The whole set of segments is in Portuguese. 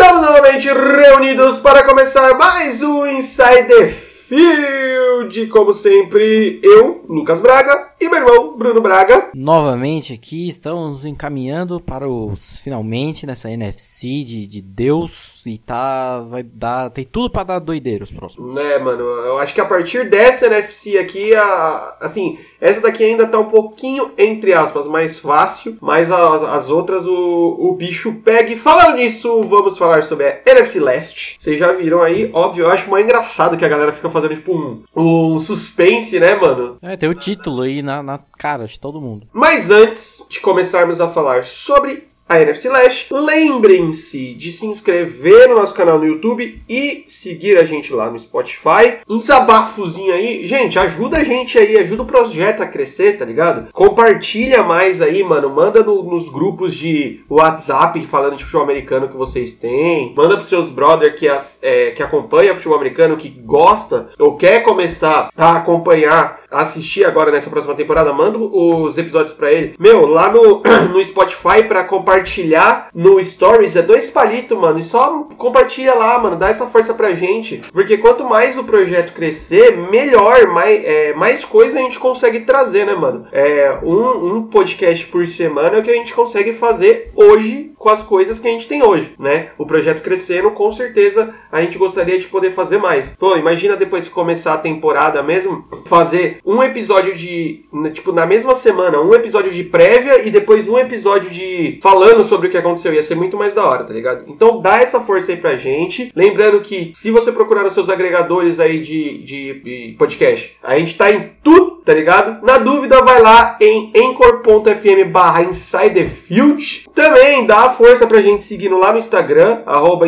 Estamos novamente reunidos para começar mais um Inside the Field. Como sempre, eu, Lucas Braga, e meu irmão, Bruno Braga. Novamente aqui, estamos encaminhando para os finalmente nessa NFC de, de Deus. E tá. Vai dar. Tem tudo para dar doideira os próximos. Né, mano? Eu acho que a partir dessa NFC aqui, a, assim, essa daqui ainda tá um pouquinho, entre aspas, mais fácil. Mas as, as outras o, o bicho pega. E falando nisso, vamos falar sobre a NFC Leste. Vocês já viram aí, óbvio, eu acho mais engraçado que a galera fica fazendo, tipo, um, um suspense, né, mano? É, tem o título aí na, na cara de todo mundo. Mas antes de começarmos a falar sobre a NFC Leste. Lembrem-se de se inscrever no nosso canal no YouTube e seguir a gente lá no Spotify. Um desabafozinho aí. Gente, ajuda a gente aí, ajuda o projeto a crescer, tá ligado? Compartilha mais aí, mano. Manda no, nos grupos de WhatsApp falando de futebol americano que vocês têm. Manda pros seus brother que, as, é, que acompanha futebol americano, que gosta ou quer começar a acompanhar, assistir agora nessa próxima temporada. Manda os episódios para ele. Meu, lá no, no Spotify para compartilhar no Stories é dois palitos, mano. E só compartilha lá, mano. Dá essa força pra gente. Porque quanto mais o projeto crescer, melhor, mais, é, mais coisa a gente consegue trazer, né, mano? É, um, um podcast por semana é o que a gente consegue fazer hoje com as coisas que a gente tem hoje, né? O projeto crescendo, com certeza a gente gostaria de poder fazer mais. Pô, imagina depois que começar a temporada mesmo, fazer um episódio de, tipo, na mesma semana, um episódio de prévia e depois um episódio de falando sobre o que aconteceu. Ia ser muito mais da hora, tá ligado? Então dá essa força aí pra gente. Lembrando que se você procurar os seus agregadores aí de, de, de podcast, a gente tá em tudo, tá ligado? Na dúvida, vai lá em anchor.fm barra Field. Também dá força pra gente seguindo lá no Instagram, arroba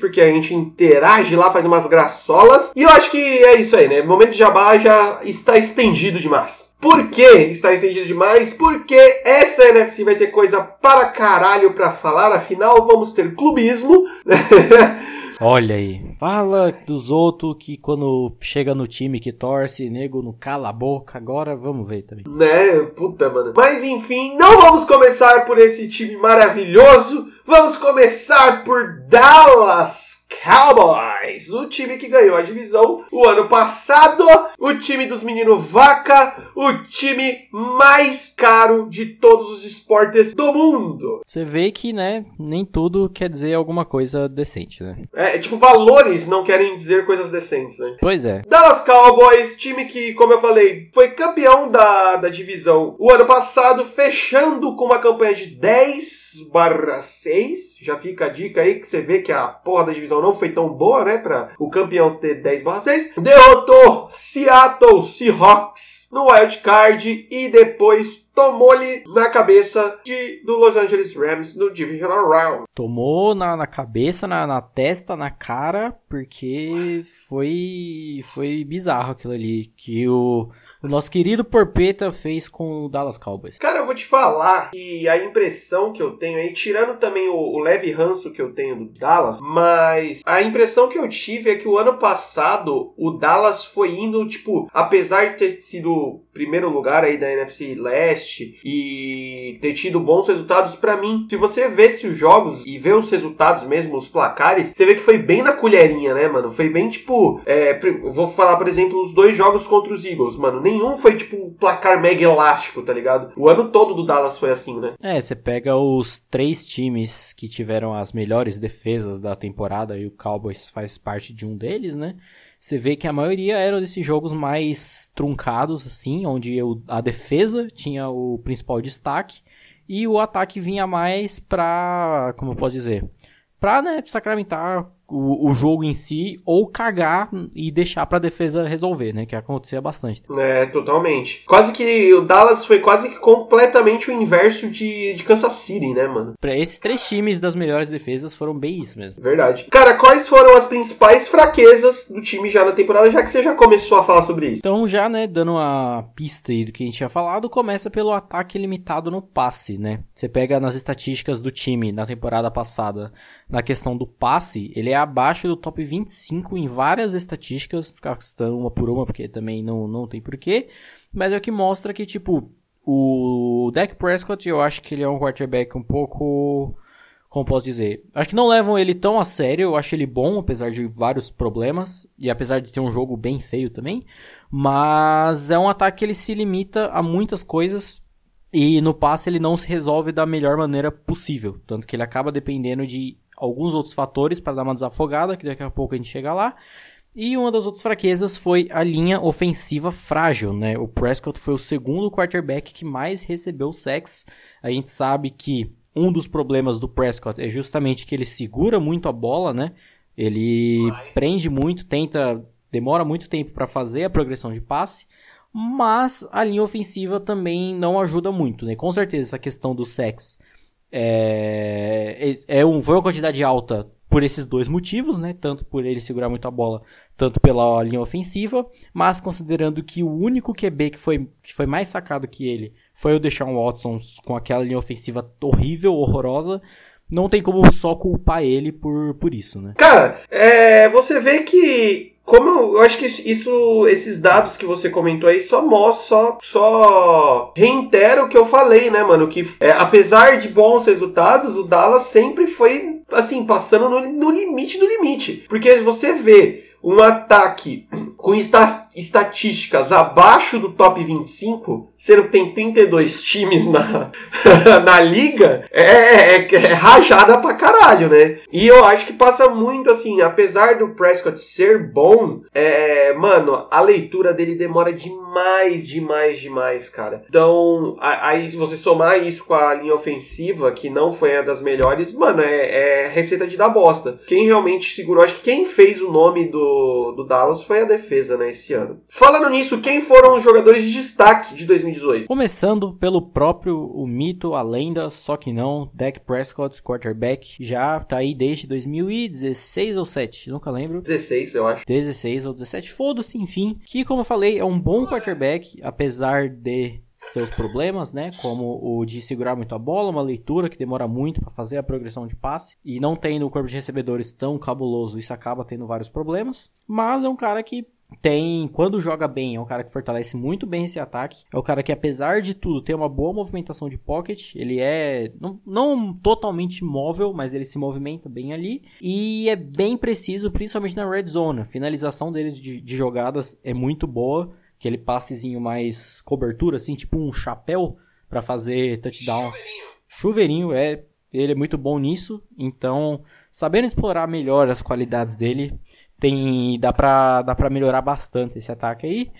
porque a gente interage lá, faz umas graçolas. E eu acho que é isso aí, né? Momento de jabá já está estendido demais. Por que está estendido demais? Porque essa NFC vai ter coisa para caralho para falar, afinal vamos ter clubismo. Olha aí, fala dos outros que quando chega no time que torce, nego não cala a boca, agora vamos ver também. Né, puta, mano. Mas enfim, não vamos começar por esse time maravilhoso, vamos começar por Dallas Cowboys, o time que ganhou a divisão o ano passado, o time dos meninos vaca, o time mais caro de todos os esportes do mundo. Você vê que, né, nem tudo quer dizer alguma coisa decente, né? É, tipo, valores não querem dizer coisas decentes, né? Pois é. Dallas Cowboys, time que, como eu falei, foi campeão da, da divisão o ano passado, fechando com uma campanha de 10 barra 6. Já fica a dica aí que você vê que a porra da divisão não foi tão boa, né? Para o campeão ter 10 barra 6. Derrotou Seattle Seahawks no wild card e depois tomou-lhe na cabeça de, do Los Angeles Rams no Divisional Round. Tomou na, na cabeça, na, na testa, na cara, porque foi, foi bizarro aquilo ali. Que o o nosso querido Porpeta fez com o Dallas Cowboys. Cara, eu vou te falar que a impressão que eu tenho aí, tirando também o, o leve ranço que eu tenho do Dallas, mas a impressão que eu tive é que o ano passado o Dallas foi indo, tipo, apesar de ter sido primeiro lugar aí da NFC Leste e ter tido bons resultados, para mim, se você vê os jogos e vê os resultados mesmo, os placares, você vê que foi bem na colherinha, né, mano? Foi bem tipo, é, vou falar, por exemplo, os dois jogos contra os Eagles, mano nenhum foi tipo um placar mega elástico, tá ligado? O ano todo do Dallas foi assim, né? É, você pega os três times que tiveram as melhores defesas da temporada e o Cowboys faz parte de um deles, né? Você vê que a maioria eram desses jogos mais truncados, assim, onde a defesa tinha o principal destaque e o ataque vinha mais pra, como eu posso dizer, pra, né, sacramentar o, o jogo em si ou cagar e deixar pra defesa resolver, né? Que acontecia bastante. É, totalmente. Quase que o Dallas foi quase que completamente o inverso de, de Kansas City, né, mano? Pra esses três times das melhores defesas foram bem isso mesmo. Verdade. Cara, quais foram as principais fraquezas do time já na temporada, já que você já começou a falar sobre isso? Então, já, né, dando a pista aí do que a gente tinha falado, começa pelo ataque limitado no passe, né? Você pega nas estatísticas do time na temporada passada, na questão do passe, ele é abaixo do top 25 em várias estatísticas, castando uma por uma, porque também não, não tem porquê. Mas é o que mostra que, tipo, o Dak Prescott, eu acho que ele é um quarterback um pouco como posso dizer, acho que não levam ele tão a sério, eu acho ele bom, apesar de vários problemas, e apesar de ter um jogo bem feio também, mas é um ataque que ele se limita a muitas coisas, e no passe ele não se resolve da melhor maneira possível, tanto que ele acaba dependendo de alguns outros fatores para dar uma desafogada, que daqui a pouco a gente chega lá, e uma das outras fraquezas foi a linha ofensiva frágil, né? O Prescott foi o segundo quarterback que mais recebeu sacks. A gente sabe que um dos problemas do Prescott é justamente que ele segura muito a bola, né? Ele Vai. prende muito, tenta, demora muito tempo para fazer a progressão de passe, mas a linha ofensiva também não ajuda muito, né? Com certeza essa questão do sex é, é, um, foi uma quantidade alta por esses dois motivos, né? Tanto por ele segurar muito a bola, tanto pela linha ofensiva, mas considerando que o único QB que foi, que foi mais sacado que ele foi o Deshaun Watson com aquela linha ofensiva horrível, horrorosa, não tem como só culpar ele por, por isso, né? Cara, é, você vê que como eu, acho que isso, esses dados que você comentou aí só mostra, só, só reitera o que eu falei, né, mano? Que é, apesar de bons resultados, o Dallas sempre foi, assim, passando no, no limite do limite. Porque você vê um ataque com estatísticas abaixo do top 25, sendo que tem 32 times na, na liga, é, é, é, rajada pra caralho, né? E eu acho que passa muito assim, apesar do Prescott ser bom, é, mano, a leitura dele demora demais, demais, demais, cara. Então, aí se você somar isso com a linha ofensiva, que não foi a das melhores, mano, é, é receita de dar bosta. Quem realmente segurou, acho que quem fez o nome do, do Dallas foi a defesa, né, esse ano. Falando nisso, quem foram os jogadores de destaque de 2018? Começando pelo próprio, o mito, a lenda, só que não, Dak Prescott, quarterback, já tá aí desde 2016 ou 7, nunca lembro. 16, eu acho. 16 ou 17, foda-se, enfim. Que, como eu falei, é um bom quarterback, apesar de seus problemas, né? Como o de segurar muito a bola, uma leitura que demora muito para fazer a progressão de passe e não tem no corpo de recebedores tão cabuloso, isso acaba tendo vários problemas. Mas é um cara que tem, quando joga bem, é um cara que fortalece muito bem esse ataque. É o cara que, apesar de tudo, tem uma boa movimentação de pocket. Ele é não, não totalmente móvel, mas ele se movimenta bem ali. E é bem preciso, principalmente na red zone. A finalização deles de, de jogadas é muito boa. Aquele passezinho mais cobertura, assim, tipo um chapéu para fazer touchdowns. Chuveirinho. Chuveirinho, é. Ele é muito bom nisso. Então, sabendo explorar melhor as qualidades dele, tem dá pra, dá pra melhorar bastante esse ataque aí.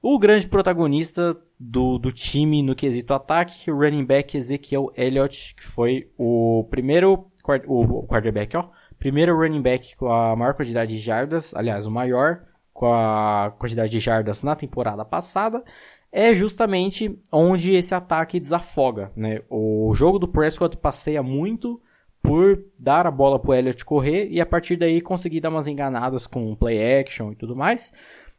O grande protagonista do, do time no quesito ataque, o running back Ezekiel Elliott, que foi o primeiro o quarterback, ó, primeiro running back com a maior quantidade de jardas, aliás, o maior com a quantidade de jardas na temporada passada, é justamente onde esse ataque desafoga, né? O jogo do Prescott passeia muito por dar a bola pro Elliott correr e a partir daí conseguir dar umas enganadas com play action e tudo mais.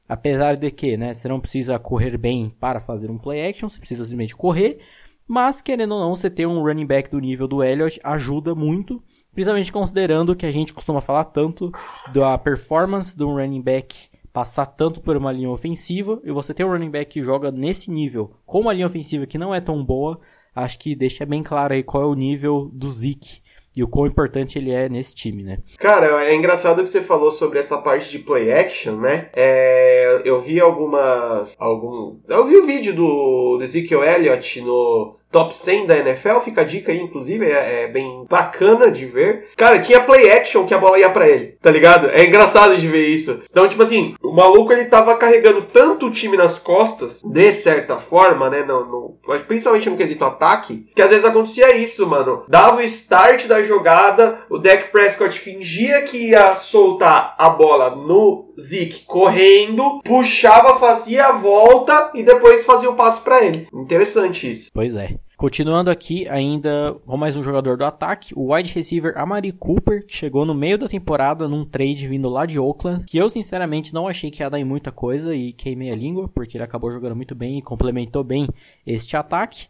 Apesar de que, né, você não precisa correr bem para fazer um play action, você precisa simplesmente correr. Mas, querendo ou não, você ter um running back do nível do Elliott ajuda muito. Principalmente considerando que a gente costuma falar tanto da performance de um running back passar tanto por uma linha ofensiva. E você ter um running back que joga nesse nível com uma linha ofensiva que não é tão boa. Acho que deixa bem claro aí qual é o nível do Zeke e o quão importante ele é nesse time, né? Cara, é engraçado que você falou sobre essa parte de play action, né? É, eu vi algumas. Algum, eu vi o vídeo do, do Ezekiel Elliott no top 100 da NFL, fica a dica aí, inclusive, é, é, bem bacana de ver. Cara, tinha play action que a bola ia para ele, tá ligado? É engraçado de ver isso. Então, tipo assim, o maluco ele tava carregando tanto o time nas costas, de certa forma, né? No, no, mas principalmente no quesito ataque, que às vezes acontecia isso, mano. Dava o start da jogada, o Dak Prescott fingia que ia soltar a bola no Zeke correndo, puxava, fazia a volta e depois fazia o passe para ele. Interessante isso. Pois é. Continuando aqui, ainda com mais um jogador do ataque, o wide receiver Amari Cooper, que chegou no meio da temporada num trade vindo lá de Oakland, que eu sinceramente não achei que ia dar em muita coisa e queimei a língua, porque ele acabou jogando muito bem e complementou bem este ataque.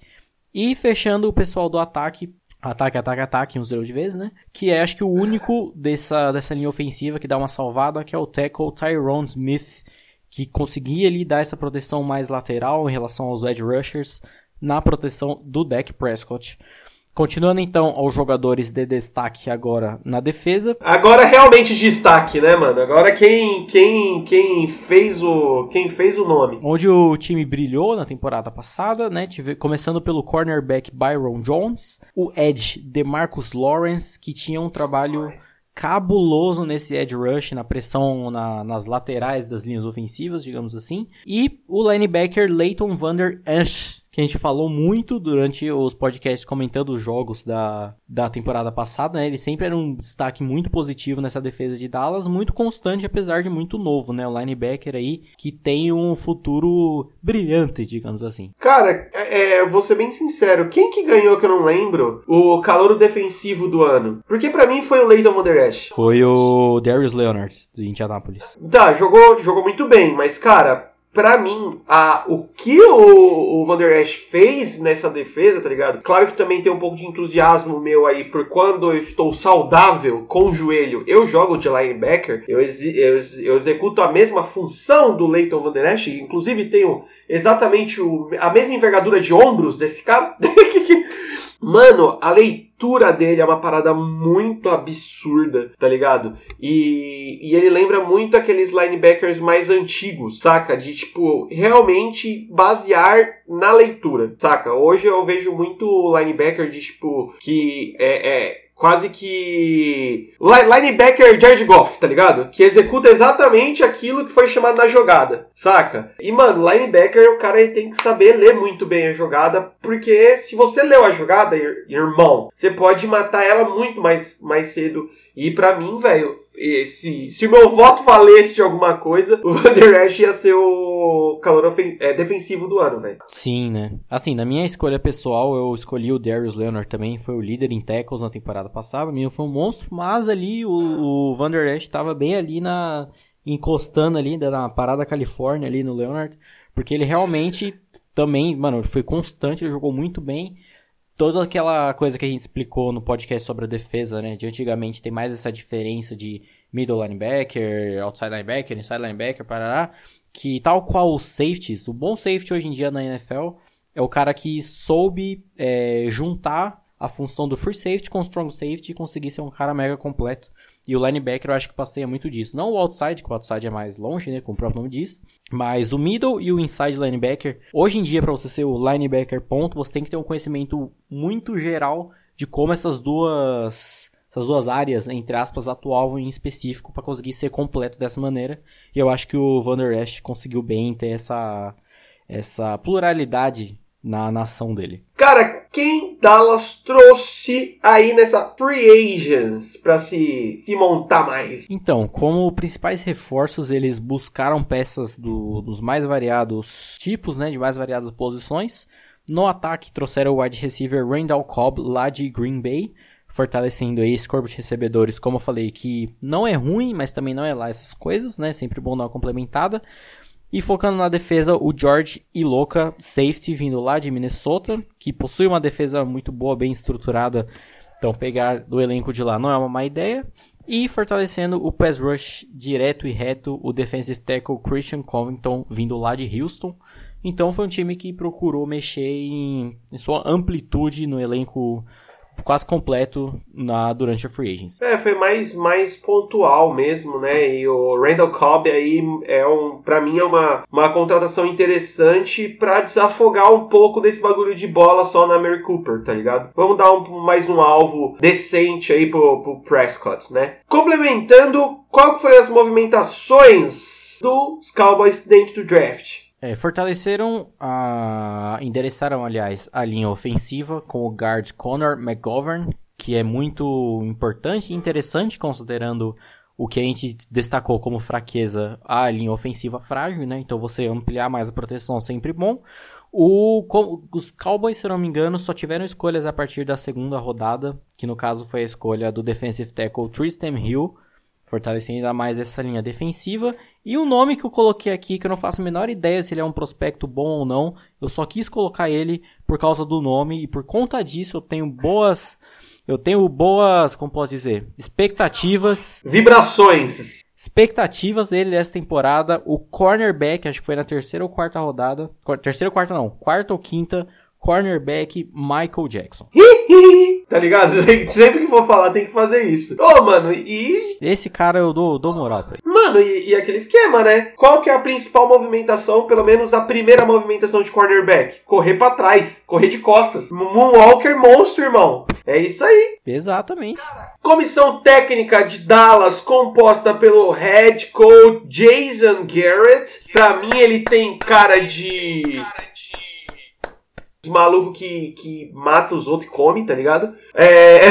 E fechando o pessoal do ataque, ataque, ataque, ataque, um zero de vezes, né? Que é acho que o único dessa, dessa linha ofensiva que dá uma salvada, que é o tackle Tyrone Smith, que conseguia ali dar essa proteção mais lateral em relação aos edge rushers, na proteção do Dak Prescott. Continuando então aos jogadores de destaque agora na defesa. Agora realmente destaque, né, mano? Agora quem quem quem fez o quem fez o nome. Onde o time brilhou na temporada passada, né? Tive, começando pelo cornerback Byron Jones, o edge DeMarcus Lawrence, que tinha um trabalho cabuloso nesse edge rush, na pressão na, nas laterais das linhas ofensivas, digamos assim, e o linebacker Leighton Vander Esch, que a gente falou muito durante os podcasts comentando os jogos da, da temporada passada, né? Ele sempre era um destaque muito positivo nessa defesa de Dallas, muito constante, apesar de muito novo, né? O linebacker aí que tem um futuro brilhante, digamos assim. Cara, é, é vou ser bem sincero, quem que ganhou que eu não lembro o calor defensivo do ano? Porque para mim foi o Leighton Moderash. Foi o Darius Leonard, do Indianapolis. Tá, jogou, jogou muito bem, mas cara, para mim, a, o que o, o Van Esch fez nessa defesa, tá ligado? Claro que também tem um pouco de entusiasmo meu aí, por quando eu estou saudável com o joelho, eu jogo de linebacker, eu, eu, eu executo a mesma função do Leighton Van Der Esch, inclusive tenho exatamente o, a mesma envergadura de ombros desse cara. Mano, a leitura dele é uma parada muito absurda, tá ligado? E, e ele lembra muito aqueles linebackers mais antigos, saca? De, tipo, realmente basear na leitura, saca? Hoje eu vejo muito linebacker de, tipo, que é, é quase que linebacker Jared Goff, tá ligado? Que executa exatamente aquilo que foi chamado na jogada, saca? E mano, linebacker o cara tem que saber ler muito bem a jogada, porque se você leu a jogada, irmão, você pode matar ela muito mais mais cedo. E para mim, velho, se, se meu voto valesse de alguma coisa, o Van Der Esch ia ser o calor é, defensivo do ano, velho. Sim, né? Assim, na minha escolha pessoal, eu escolhi o Darius Leonard também, foi o líder em tackles na temporada passada, o menino foi um monstro, mas ali o, o Van Der Esch tava bem ali na... encostando ali, na parada Califórnia ali no Leonard, porque ele realmente também, mano, foi constante, ele jogou muito bem, toda aquela coisa que a gente explicou no podcast sobre a defesa, né? De antigamente tem mais essa diferença de middle linebacker, outside linebacker, inside linebacker, parará. Que tal qual os safeties, o bom safety hoje em dia na NFL é o cara que soube é, juntar a função do free safety com o strong safety e conseguir ser um cara mega completo. E o linebacker eu acho que passeia muito disso. Não o outside, que o outside é mais longe, né? Como o próprio nome diz. Mas o middle e o inside linebacker, hoje em dia, para você ser o linebacker ponto, você tem que ter um conhecimento muito geral de como essas duas essas duas áreas, entre aspas, atuavam em específico para conseguir ser completo dessa maneira. E eu acho que o Van Der Esch conseguiu bem ter essa, essa pluralidade na nação dele. Cara, quem Dallas trouxe aí nessa free agents para se, se montar mais? Então, como principais reforços, eles buscaram peças do, dos mais variados tipos, né, de mais variadas posições. No ataque trouxeram o wide receiver Randall Cobb lá de Green Bay, fortalecendo aí esse corpo de recebedores, como eu falei, que não é ruim, mas também não é lá essas coisas, né? Sempre bom dar uma complementada. E focando na defesa, o George Iloka, safety, vindo lá de Minnesota, que possui uma defesa muito boa, bem estruturada. Então pegar do elenco de lá não é uma má ideia. E fortalecendo o pass rush direto e reto, o defensive tackle Christian Covington, vindo lá de Houston. Então foi um time que procurou mexer em, em sua amplitude no elenco quase completo na durante a free agency. É, foi mais mais pontual mesmo, né? E o Randall Cobb aí é um, para mim é uma, uma contratação interessante para desafogar um pouco desse bagulho de bola só na Mary Cooper, tá ligado? Vamos dar um, mais um alvo decente aí pro, pro Prescott, né? Complementando, qual foi as movimentações dos Cowboys dentro do draft? É, fortaleceram, a, endereçaram, aliás, a linha ofensiva com o guard Conor McGovern, que é muito importante e interessante considerando o que a gente destacou como fraqueza, a linha ofensiva frágil, né? Então você ampliar mais a proteção é sempre bom. O, os Cowboys, se não me engano, só tiveram escolhas a partir da segunda rodada, que no caso foi a escolha do defensive tackle Tristan Hill, fortalecendo ainda mais essa linha defensiva. E o nome que eu coloquei aqui, que eu não faço a menor ideia se ele é um prospecto bom ou não, eu só quis colocar ele por causa do nome e por conta disso eu tenho boas, eu tenho boas, como posso dizer, expectativas, vibrações, expectativas dele dessa temporada. O cornerback, acho que foi na terceira ou quarta rodada, terceira ou quarta não, quarta ou quinta, cornerback Michael Jackson. Tá ligado? Sempre que for falar, tem que fazer isso. Ô, mano, e. Esse cara eu dou, dou moral pra ele. Mano, e, e, aquele esquema, né? Qual que é a principal movimentação, pelo menos a primeira movimentação de cornerback? Correr para trás, correr de costas. Moonwalker monstro, irmão. É isso aí. Exatamente. Comissão técnica de Dallas, composta pelo head coach Jason Garrett. Pra mim, ele tem cara de maluco que, que mata os outros e come, tá ligado? É.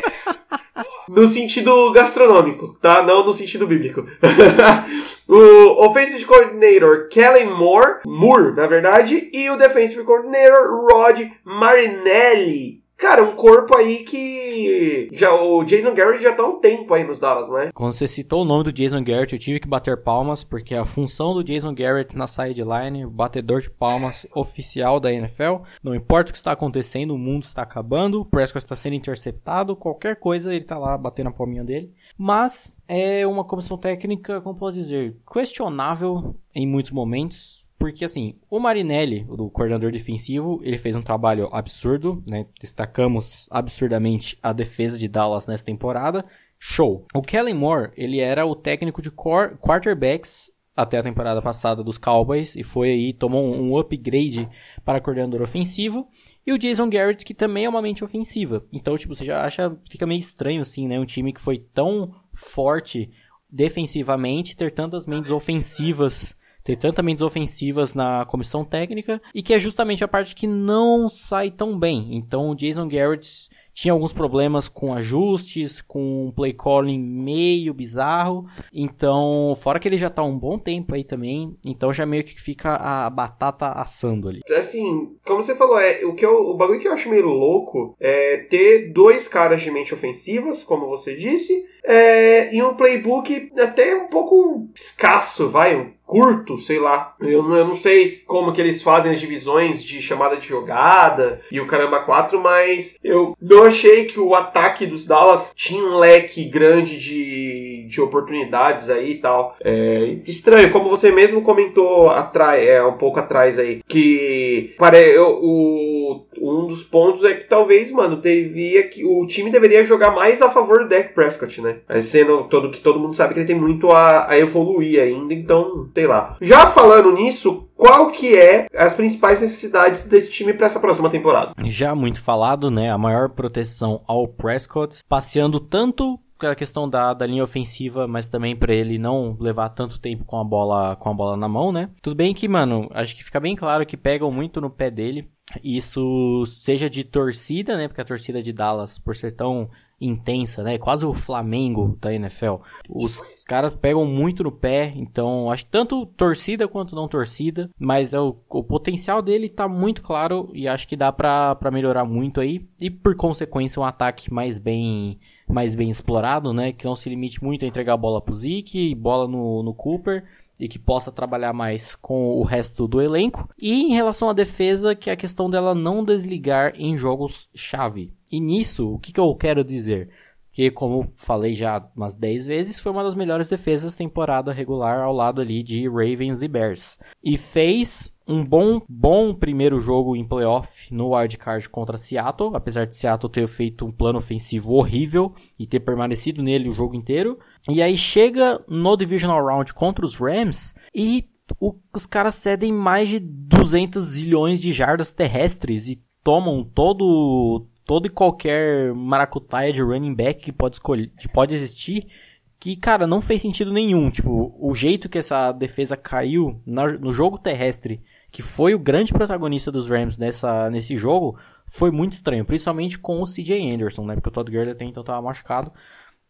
no sentido gastronômico, tá? Não no sentido bíblico. o Offensive Coordinator Kellen Moore, Moore, na verdade, e o Defensive Coordinator Rod Marinelli. Cara, um corpo aí que. Já, o Jason Garrett já tá um tempo aí nos Dallas, não é? Quando você citou o nome do Jason Garrett, eu tive que bater palmas, porque a função do Jason Garrett na sideline, batedor de palmas oficial da NFL. Não importa o que está acontecendo, o mundo está acabando, o Prescott está sendo interceptado, qualquer coisa, ele tá lá batendo a palminha dele. Mas é uma comissão técnica, como posso dizer, questionável em muitos momentos porque assim, o Marinelli, o coordenador defensivo, ele fez um trabalho absurdo, né? Destacamos absurdamente a defesa de Dallas nessa temporada. Show. O Kellen Moore, ele era o técnico de quarterbacks até a temporada passada dos Cowboys e foi aí, tomou um upgrade para coordenador ofensivo. E o Jason Garrett, que também é uma mente ofensiva. Então, tipo, você já acha, fica meio estranho assim, né? Um time que foi tão forte defensivamente ter tantas mentes ofensivas ter tantas mentes ofensivas na comissão técnica e que é justamente a parte que não sai tão bem. Então o Jason Garrett tinha alguns problemas com ajustes, com play calling meio bizarro. Então, fora que ele já tá um bom tempo aí também, então já meio que fica a batata assando ali. Assim, como você falou, é o que eu, o bagulho que eu acho meio louco é ter dois caras de mente ofensivas, como você disse, é, e um playbook até um pouco escasso, vai, curto, sei lá. Eu, eu, não sei como que eles fazem as divisões de chamada de jogada e o caramba 4, mas eu não achei que o ataque dos Dallas tinha um leque grande de, de oportunidades aí e tal. É estranho, como você mesmo comentou atrás, é, um pouco atrás aí, que pare, eu, o, um dos pontos é que talvez, mano, devia que o time deveria jogar mais a favor do Dak Prescott, né? Sendo todo que todo mundo sabe que ele tem muito a, a evoluir ainda, então sei lá. Já falando nisso, qual que é as principais necessidades desse time para essa próxima temporada? Já muito falado, né? A maior proteção ao Prescott, passeando tanto a questão da, da linha ofensiva, mas também para ele não levar tanto tempo com a bola com a bola na mão, né? Tudo bem que, mano, acho que fica bem claro que pegam muito no pé dele. Isso seja de torcida, né? Porque a torcida de Dallas, por ser tão intensa, né? Quase o Flamengo da NFL. Os caras pegam muito no pé, então acho que tanto torcida quanto não torcida, mas é o, o potencial dele tá muito claro e acho que dá para melhorar muito aí e por consequência um ataque mais bem mais bem explorado, né? Que não se limite muito a entregar a bola pro Zeke, bola no, no Cooper e que possa trabalhar mais com o resto do elenco. E em relação à defesa, que é a questão dela não desligar em jogos chave. E nisso, o que, que eu quero dizer? Que, como falei já umas 10 vezes, foi uma das melhores defesas temporada regular ao lado ali de Ravens e Bears. E fez um bom, bom primeiro jogo em playoff no wildcard contra Seattle, apesar de Seattle ter feito um plano ofensivo horrível e ter permanecido nele o jogo inteiro. E aí chega no Divisional Round contra os Rams e o, os caras cedem mais de 200 zilhões de jardas terrestres e tomam todo todo e qualquer maracutaia de running back que pode escolher, que pode existir, que cara, não fez sentido nenhum, tipo, o jeito que essa defesa caiu na, no jogo terrestre, que foi o grande protagonista dos Rams nessa nesse jogo, foi muito estranho, principalmente com o CJ Anderson, né? Porque o Todd Gurley até então estava machucado.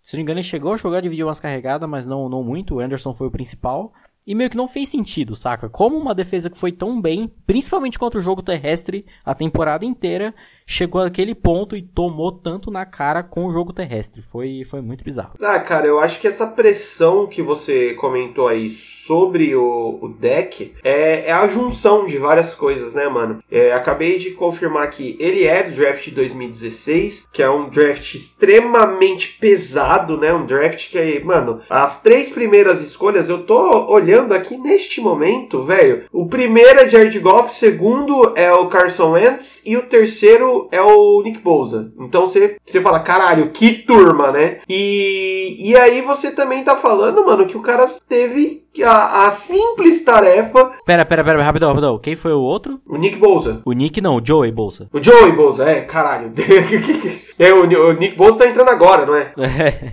Se não me engano, ele chegou a jogar, dividir umas carregadas, mas não, não muito. O Anderson foi o principal. E meio que não fez sentido, saca? Como uma defesa que foi tão bem, principalmente contra o jogo terrestre a temporada inteira, chegou àquele ponto e tomou tanto na cara com o jogo terrestre. Foi, foi muito bizarro. Ah, cara, eu acho que essa pressão que você comentou aí sobre o, o deck é, é a junção de várias coisas, né, mano? É, acabei de confirmar que ele é do draft de 2016, que é um draft extremamente pesado, né? Um draft que, mano, as três primeiras escolhas eu tô olhando olhando aqui neste momento, velho, o primeiro é Jared Goff, o segundo é o Carson Wentz e o terceiro é o Nick Bosa. Então você, você fala, caralho, que turma, né? E, e aí você também tá falando, mano, que o cara teve a, a simples tarefa. Pera, pera, pera, rapidão, rapidão. Quem foi o outro? O Nick Bosa. O Nick não, o Joey Bolsa. O Joey Bosa, é, caralho. é, o, o Nick Bosa tá entrando agora, não é?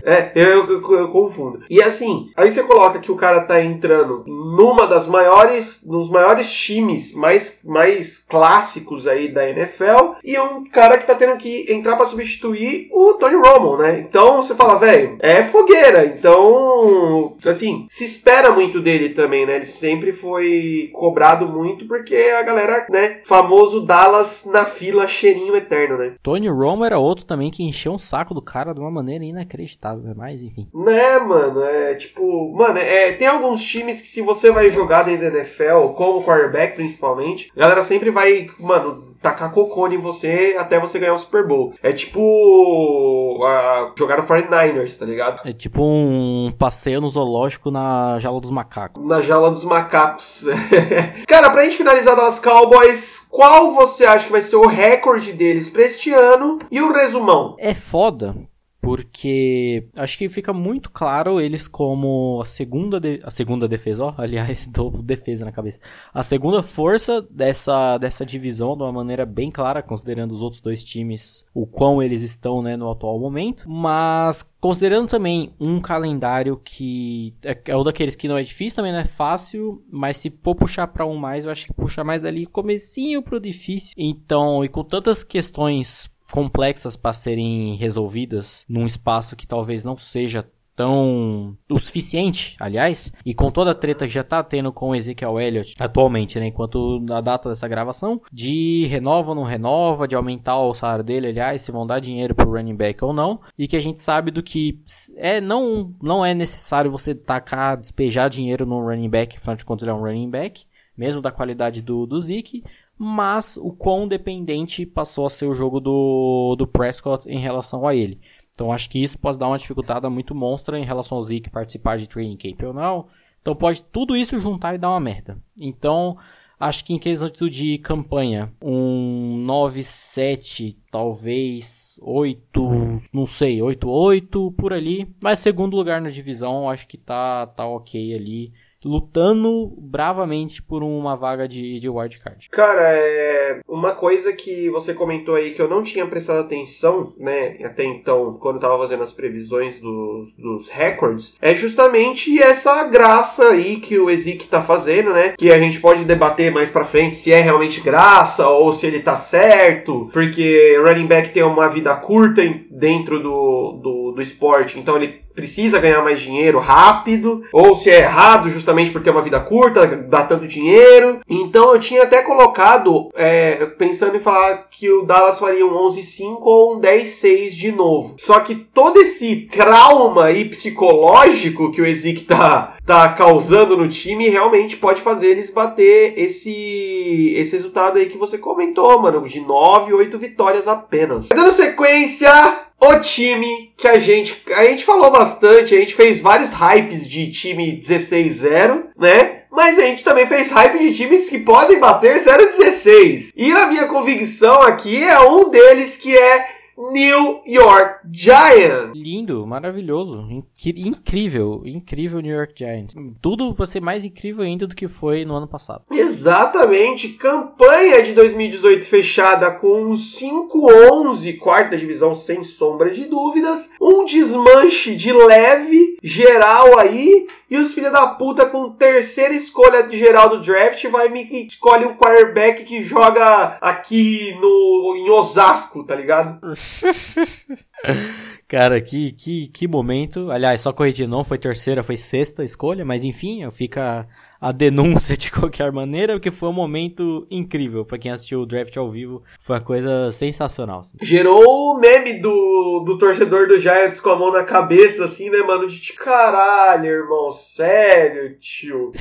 É. É, eu, eu, eu, confundo. E assim, aí você coloca que o cara tá entrando numa das maiores, nos maiores times mais, mais clássicos aí da NFL e um cara que tá tendo que entrar para substituir o Tony Romo, né? Então você fala, velho, é fogueira. Então, assim, se espera muito dele também, né? Ele sempre foi cobrado muito porque a galera, né, famoso Dallas na fila cheirinho eterno, né? Tony Romo era outro também que encheu um saco do cara de uma maneira inacreditável, né? mas enfim. Né, mano, é tipo, mano, é, tem alguns times que se você vai jogar dentro da NFL, como quarterback principalmente, a galera sempre vai, mano, tacar cocô em você até você ganhar o Super Bowl. É tipo uh, jogar no 49ers, tá ligado? É tipo um passeio no zoológico na jaula dos macacos. Na jaula dos macacos. Cara, pra gente finalizar das Cowboys, qual você acha que vai ser o recorde deles pra este ano e o resumão? É foda, porque acho que fica muito claro eles como a segunda de, a segunda defesa, ó, aliás, tô defesa na cabeça. A segunda força dessa dessa divisão de uma maneira bem clara, considerando os outros dois times, o quão eles estão, né, no atual momento, mas considerando também um calendário que é, é um daqueles que não é difícil, também não é fácil, mas se for puxar para um mais, eu acho que puxa mais ali comecinho pro difícil. Então, e com tantas questões complexas para serem resolvidas num espaço que talvez não seja tão o suficiente, aliás, e com toda a treta que já tá tendo com o Ezekiel Elliott atualmente, né, enquanto a data dessa gravação, de renova ou não renova, de aumentar o salário dele, aliás, se vão dar dinheiro pro running back ou não, e que a gente sabe do que é não não é necessário você tacar, despejar dinheiro no running back, afinal de contas ele é um running back, mesmo da qualidade do, do Zeke, mas o quão dependente passou a ser o jogo do, do Prescott em relação a ele. Então acho que isso pode dar uma dificultada muito monstra em relação ao Zeke participar de training camp ou não. Então pode tudo isso juntar e dar uma merda. Então acho que em questão de campanha, um 9-7, talvez 8, não sei, 8-8 por ali. Mas segundo lugar na divisão, acho que tá, tá ok ali lutando bravamente por uma vaga de, de wildcard. Cara, é uma coisa que você comentou aí que eu não tinha prestado atenção, né, até então, quando eu tava fazendo as previsões dos, dos records, é justamente essa graça aí que o Ezik tá fazendo, né, que a gente pode debater mais pra frente se é realmente graça ou se ele tá certo, porque running back tem uma vida curta dentro do, do, do esporte, então ele precisa ganhar mais dinheiro rápido, ou se é errado justamente por ter uma vida curta, dá tanto dinheiro. Então eu tinha até colocado, é, pensando em falar que o Dallas faria um 11-5 ou um 10-6 de novo. Só que todo esse trauma aí psicológico que o Ezik tá, tá causando no time realmente pode fazer eles bater esse, esse resultado aí que você comentou, mano, de 9, 8 vitórias apenas. Dando sequência, o time que a gente. A gente falou bastante, a gente fez vários hypes de time 16-0, né? Mas a gente também fez hype de times que podem bater 0-16. E a minha convicção aqui é um deles que é New York Giants. Lindo, maravilhoso, incrível, incrível New York Giants. Tudo vai ser mais incrível ainda do que foi no ano passado. Exatamente, campanha de 2018 fechada com 5-11, quarta divisão sem sombra de dúvidas, um desmanche de leve geral aí e os filhos da puta com terceira escolha de geral do draft vai me escolhe um quarterback que joga aqui no em Osasco, tá ligado? Cara, que, que, que momento. Aliás, só corrigir, não foi terceira, foi sexta escolha, mas enfim, fica a denúncia de qualquer maneira, porque foi um momento incrível. para quem assistiu o draft ao vivo, foi uma coisa sensacional. Gerou o meme do, do torcedor do Giants com a mão na cabeça, assim, né, mano? De caralho, irmão, sério, tio.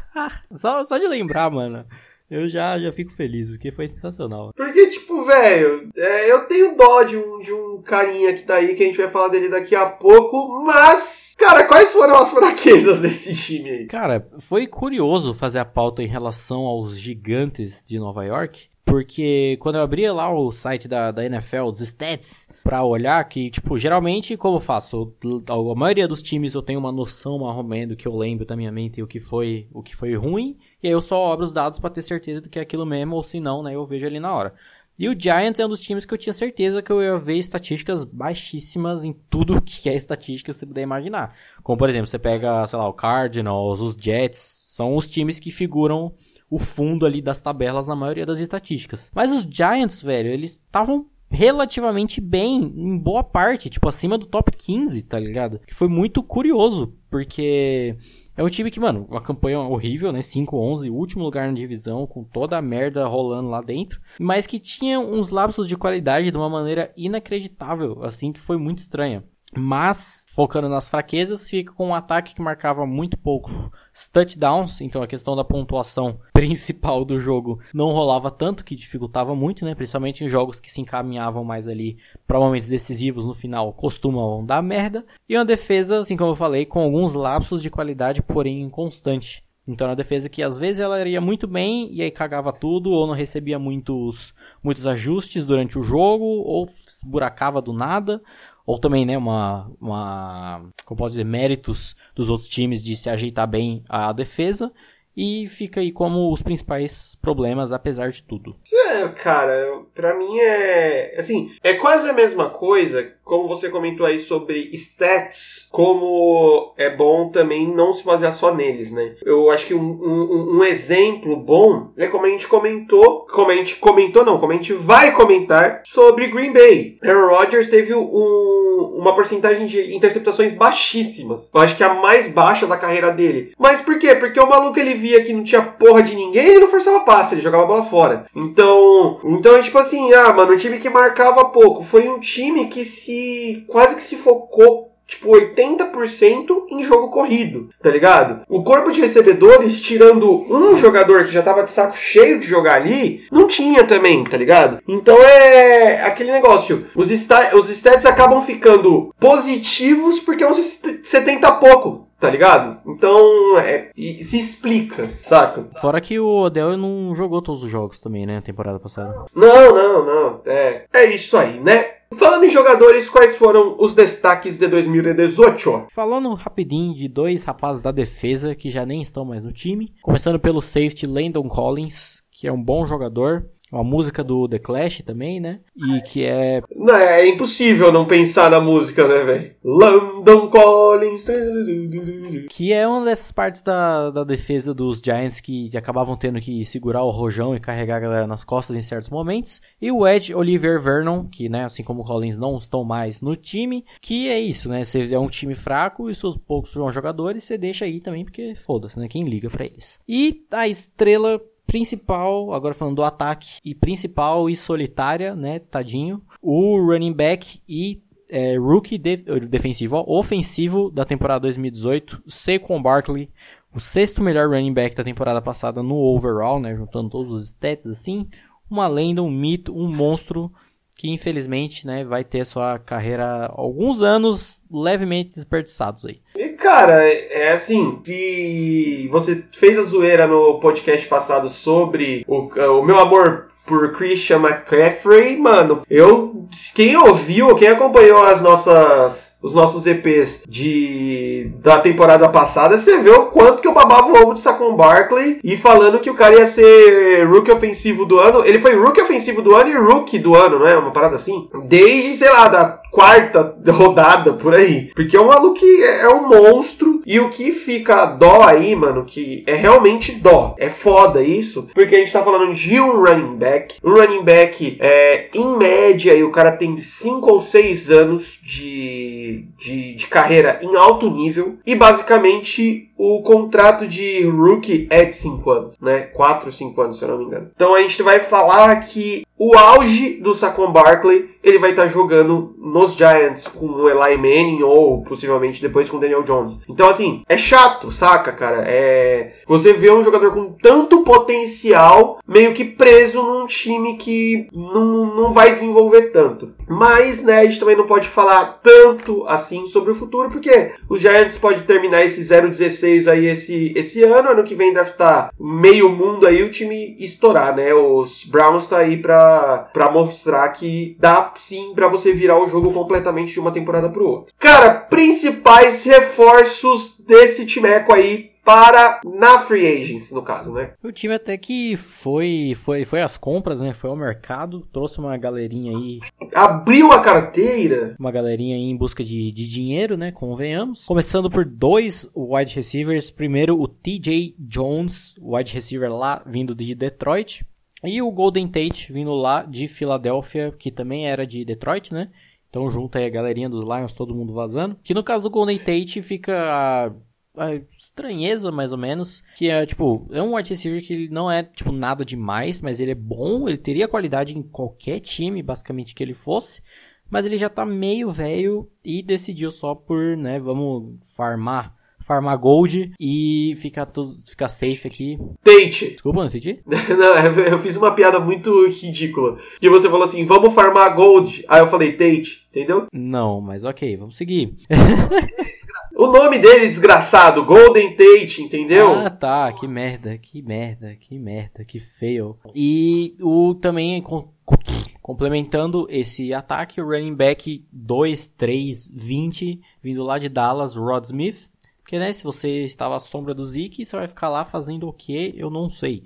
só, só de lembrar, mano. Eu já, já fico feliz, porque foi sensacional. Porque, tipo, velho, é, eu tenho dó de um, de um carinha que tá aí, que a gente vai falar dele daqui a pouco, mas, cara, quais foram as fraquezas desse time aí? Cara, foi curioso fazer a pauta em relação aos gigantes de Nova York, porque quando eu abria lá o site da, da NFL, os stats, pra olhar, que, tipo, geralmente, como eu faço? A maioria dos times eu tenho uma noção menos do que eu lembro da minha mente o que foi, o que foi ruim, e aí eu só abro os dados para ter certeza do que é aquilo mesmo, ou se não, né, eu vejo ali na hora. E o Giants é um dos times que eu tinha certeza que eu ia ver estatísticas baixíssimas em tudo que é estatística você puder imaginar. Como, por exemplo, você pega, sei lá, o Cardinals, os Jets, são os times que figuram o fundo ali das tabelas na maioria das estatísticas. Mas os Giants, velho, eles estavam relativamente bem em boa parte, tipo acima do top 15, tá ligado? Que foi muito curioso, porque é um time que, mano, uma campanha horrível, né? 5-11, último lugar na divisão, com toda a merda rolando lá dentro. Mas que tinha uns lapsos de qualidade de uma maneira inacreditável, assim, que foi muito estranha. Mas, focando nas fraquezas, fica com um ataque que marcava muito pouco touchdowns, então a questão da pontuação principal do jogo não rolava tanto, que dificultava muito, né? Principalmente em jogos que se encaminhavam mais ali para momentos decisivos no final, costumam dar merda. E uma defesa, assim como eu falei, com alguns lapsos de qualidade, porém inconstante. Então, uma defesa que às vezes ela iria muito bem e aí cagava tudo, ou não recebia muitos, muitos ajustes durante o jogo, ou buracava do nada, ou também, né, uma, uma, como posso dizer, méritos dos outros times de se ajeitar bem a defesa. E fica aí como os principais problemas, apesar de tudo. É, cara, pra mim é. Assim, é quase a mesma coisa, como você comentou aí sobre stats, como é bom também não se basear só neles, né? Eu acho que um, um, um exemplo bom é como a gente comentou, como a gente comentou, não, como a gente vai comentar sobre Green Bay. Aaron Rodgers teve um, uma porcentagem de interceptações baixíssimas. Eu acho que a mais baixa da carreira dele. Mas por quê? Porque o maluco ele via que não tinha porra de ninguém, ele não forçava passe, ele jogava a bola fora. Então, então é tipo assim, ah, mano, um time que marcava pouco. Foi um time que se quase que se focou tipo 80% em jogo corrido, tá ligado? O corpo de recebedores, tirando um jogador que já tava de saco cheio de jogar ali, não tinha também, tá ligado? Então é aquele negócio, os, os stats acabam ficando positivos porque você, você tenta pouco, tá ligado? Então, é, se explica, saca? Fora que o Odell não jogou todos os jogos também, né, temporada passada. Não, não, não. É, é isso aí, né? Falando em jogadores, quais foram os destaques de 2018? Falando rapidinho de dois rapazes da defesa que já nem estão mais no time. Começando pelo safety Landon Collins, que é um bom jogador. Uma música do The Clash também, né? E que é. Não, é impossível não pensar na música, né, velho? London Collins. Que é uma dessas partes da, da defesa dos Giants que acabavam tendo que segurar o rojão e carregar a galera nas costas em certos momentos. E o Ed Oliver Vernon, que, né, assim como o Collins não estão mais no time. Que é isso, né? Você é um time fraco e seus poucos jogadores, você deixa aí também, porque foda-se, né? Quem liga para eles. E a estrela principal, agora falando do ataque, e principal e solitária, né, tadinho, o running back e é, rookie de, defensivo, ó, ofensivo da temporada 2018, Saquon Barkley, o sexto melhor running back da temporada passada no overall, né, juntando todos os stats assim, uma lenda, um mito, um monstro, que infelizmente, né, vai ter sua carreira alguns anos levemente desperdiçados aí. E cara, é assim, se você fez a zoeira no podcast passado sobre o, o meu amor por Christian McCaffrey, mano, eu quem ouviu, quem acompanhou as nossas os nossos EPs de da temporada passada, você vê o quanto que eu babava o ovo de Saquon Barkley e falando que o cara ia ser rookie ofensivo do ano. Ele foi rookie ofensivo do ano e rookie do ano, não é? Uma parada assim. Desde, sei lá, da quarta rodada por aí. Porque é um maluco que é, é um monstro. E o que fica dó aí, mano, que é realmente dó. É foda isso. Porque a gente tá falando de um running back. Um running back, é, em média, e o cara tem 5 ou 6 anos de de, de, carreira em alto nível e basicamente o contrato de rookie é de 5 anos, né? 4 ou 5 anos, se eu não me engano. Então a gente vai falar que o auge do Saquon Barkley, ele vai estar tá jogando nos Giants com o Eli Manning ou possivelmente depois com o Daniel Jones. Então, assim, é chato, saca, cara? É. Você vê um jogador com tanto potencial meio que preso num time que não, não vai desenvolver tanto. Mas, né, a gente também não pode falar tanto assim sobre o futuro, porque os Giants podem terminar esse 0-16 aí esse, esse ano, ano que vem draftar meio mundo aí o time estourar, né? Os Browns tá aí pra, pra mostrar que dá sim para você virar o jogo completamente de uma temporada pro outro. Cara, principais reforços desse timeco aí para na free agents, no caso, né? O time até que foi foi foi às compras, né? Foi ao mercado, trouxe uma galerinha aí. Abriu a carteira. Uma galerinha aí em busca de, de dinheiro, né? Convenhamos. Começando por dois wide receivers. Primeiro o TJ Jones, wide receiver lá vindo de Detroit. E o Golden Tate vindo lá de Filadélfia, que também era de Detroit, né? Então junta aí a galerinha dos Lions, todo mundo vazando. Que no caso do Golden Tate fica a estranheza, mais ou menos, que é, tipo, é um wide receiver que ele não é, tipo, nada demais, mas ele é bom, ele teria qualidade em qualquer time, basicamente, que ele fosse, mas ele já tá meio velho e decidiu só por, né, vamos farmar farmar gold e ficar tudo ficar safe aqui. Tate. Desculpa, não entendi? não, eu fiz uma piada muito ridícula. Que você falou assim, vamos farmar gold. Aí eu falei Tate, entendeu? Não, mas ok, vamos seguir. o nome dele, desgraçado, Golden Tate, entendeu? Ah, tá, que merda, que merda, que merda, que fail. E o também complementando esse ataque, o running back 2, 3, 20, vindo lá de Dallas, Rod Smith. Porque, né, se você estava à sombra do Zeke, você vai ficar lá fazendo o que? Eu não sei.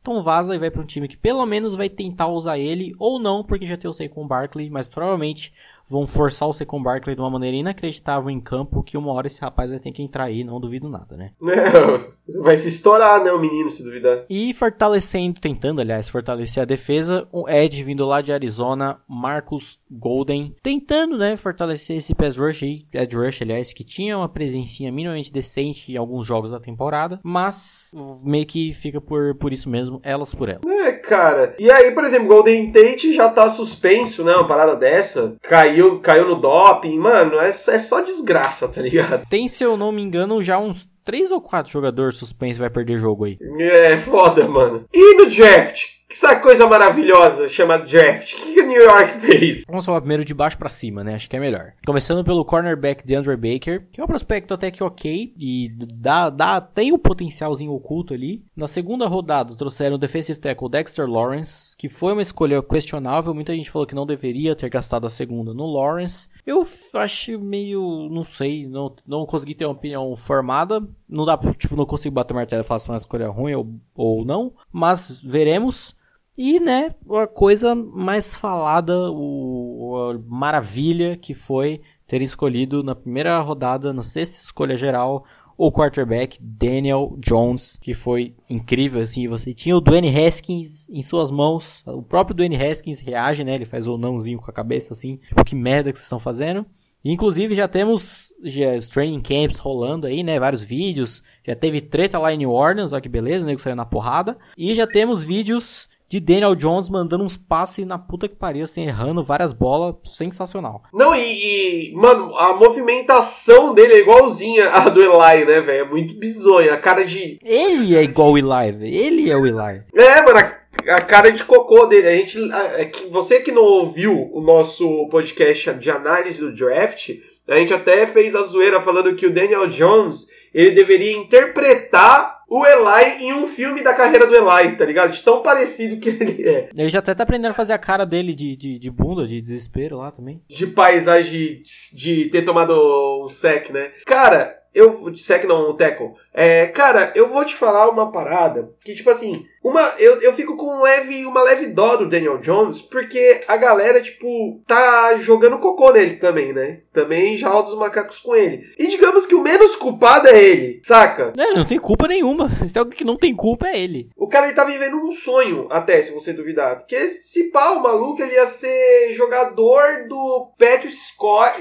Então vaza e vai para um time que pelo menos vai tentar usar ele, ou não, porque já tem o Saquon Barkley, mas provavelmente vão forçar o Saquon Barkley de uma maneira inacreditável em campo, que uma hora esse rapaz vai ter que entrar aí, não duvido nada, né? É, vai se estourar, né, o menino, se duvidar. E fortalecendo, tentando, aliás, fortalecer a defesa, o Ed vindo lá de Arizona, Marcus Golden, tentando, né, fortalecer esse pass rush aí, Ed rush, aliás, que tinha uma presencinha minimamente decente em alguns jogos da temporada, mas meio que fica por, por isso mesmo, elas por elas. É, cara. E aí, por exemplo, Golden Tate já tá suspenso, né, uma parada dessa, caiu caiu, caiu no doping, mano, é, é só desgraça, tá ligado? Tem, se eu não me engano, já uns três ou quatro jogadores suspensos vai perder jogo aí. É, foda, mano. E no draft? Essa coisa maravilhosa chamada draft. O que, o New York fez? Vamos falar primeiro de baixo para cima, né? Acho que é melhor. Começando pelo cornerback DeAndre Baker, que é um prospecto até que ok e dá, dá, tem um potencialzinho oculto ali. Na segunda rodada trouxeram o defensive tackle Dexter Lawrence, que foi uma escolha questionável. Muita gente falou que não deveria ter gastado a segunda no Lawrence. Eu acho meio, não sei, não, não consegui ter uma opinião formada. Não dá, tipo, não consigo bater o martelo e falar se foi uma escolha ruim ou, ou não. Mas veremos. E, né, a coisa mais falada, o, a maravilha que foi ter escolhido na primeira rodada, na sexta escolha geral, o quarterback Daniel Jones, que foi incrível, assim, você tinha o Dwayne Haskins em suas mãos, o próprio Dwayne Haskins reage, né, ele faz o nãozinho com a cabeça, assim, tipo, que merda que vocês estão fazendo. Inclusive já temos já, os training camps rolando aí, né? Vários vídeos. Já teve treta lá em New Orleans, olha que beleza, o nego saiu na porrada. E já temos vídeos de Daniel Jones mandando uns passes na puta que pariu, assim, errando várias bolas, sensacional. Não, e, e, mano, a movimentação dele é igualzinha à do Eli, né, velho? É muito bizonha, a cara de... Ele é igual o Eli, velho. Ele é o Eli. É, mano, a, a cara de cocô dele. A gente, a, é você que não ouviu o nosso podcast de análise do draft, a gente até fez a zoeira falando que o Daniel Jones, ele deveria interpretar o Eli em um filme da carreira do Eli, tá ligado? De tão parecido que ele é. Ele já até tá aprendendo a fazer a cara dele de, de, de bunda, de desespero lá também. De paisagem, de, de ter tomado um sec, né? Cara, eu. Sec não, o tackle. É, cara, eu vou te falar uma parada que, tipo assim, uma, eu, eu fico com um leve, uma leve dó do Daniel Jones, porque a galera, tipo, tá jogando cocô nele também, né? Também já roda os macacos com ele. E digamos que o menos culpado é ele, saca? É, não tem culpa nenhuma. Se tem alguém que não tem culpa, é ele. O cara ele tá vivendo um sonho, até, se você duvidar. Porque se pá, o maluco ele ia ser jogador do Patriot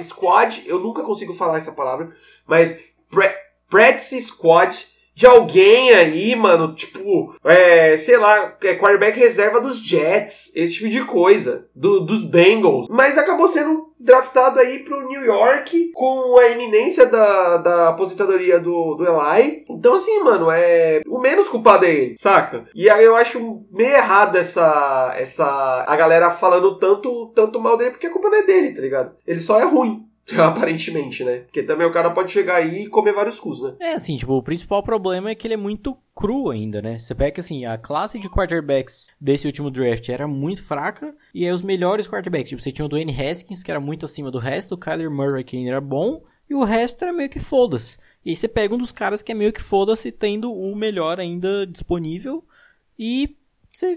Squad. Eu nunca consigo falar essa palavra, mas Practice Squad de alguém aí, mano, tipo, é, sei lá, é quarterback reserva dos Jets, esse tipo de coisa, do, dos Bengals. Mas acabou sendo draftado aí pro New York com a iminência da, da aposentadoria do, do Eli. Então, assim, mano, é o menos culpado é ele, saca? E aí eu acho meio errado essa, essa a galera falando tanto, tanto mal dele, porque a culpa não é dele, tá ligado? Ele só é ruim. Aparentemente, né? Porque também o cara pode chegar aí e comer vários cus, né? É, assim, tipo, o principal problema é que ele é muito cru ainda, né? Você pega assim, a classe de quarterbacks desse último draft era muito fraca, e aí os melhores quarterbacks, tipo, você tinha o Dwayne Haskins, que era muito acima do resto, o Kyler Murray, que ainda era bom, e o resto era meio que foda-se. E aí você pega um dos caras que é meio que foda-se, tendo o melhor ainda disponível, e você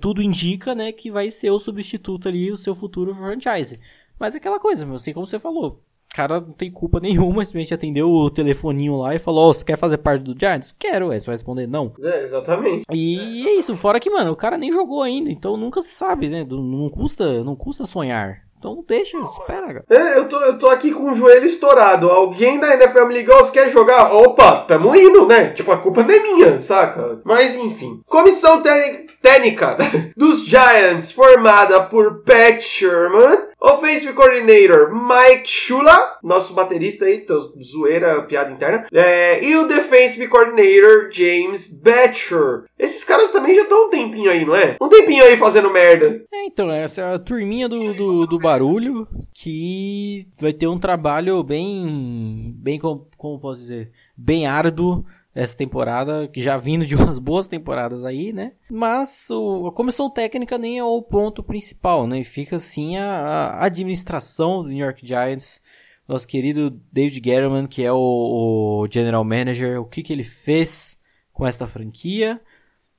tudo indica, né, que vai ser o substituto ali, o seu futuro franchise. Mas é aquela coisa, meu, assim como você falou. O cara não tem culpa nenhuma, simplesmente atendeu o telefoninho lá e falou: Ó, oh, você quer fazer parte do Giants? Quero, é. Você vai responder não. É, exatamente. E é isso, fora que, mano, o cara nem jogou ainda, então nunca se sabe, né? Não custa, não custa sonhar. Então deixa, espera, cara. É, eu tô, eu tô aqui com o joelho estourado. Alguém da NFL me ligou, você quer jogar? Opa, tamo indo, né? Tipo, a culpa não é minha, saca? Mas enfim. Comissão técnica dos Giants, formada por Pat Sherman, Offensive Coordinator Mike Shula, nosso baterista aí, zoeira, piada interna, é, e o Defensive Coordinator James Batcher. Esses caras também já estão um tempinho aí, não é? Um tempinho aí fazendo merda. É, então, essa é a turminha do, do, do barulho que vai ter um trabalho bem, bem como, como posso dizer, bem árduo essa temporada, que já vindo de umas boas temporadas aí, né? Mas o, a comissão técnica nem é o ponto principal, né? Fica assim a, a administração do New York Giants, nosso querido David Gettleman, que é o, o general manager, o que, que ele fez com esta franquia.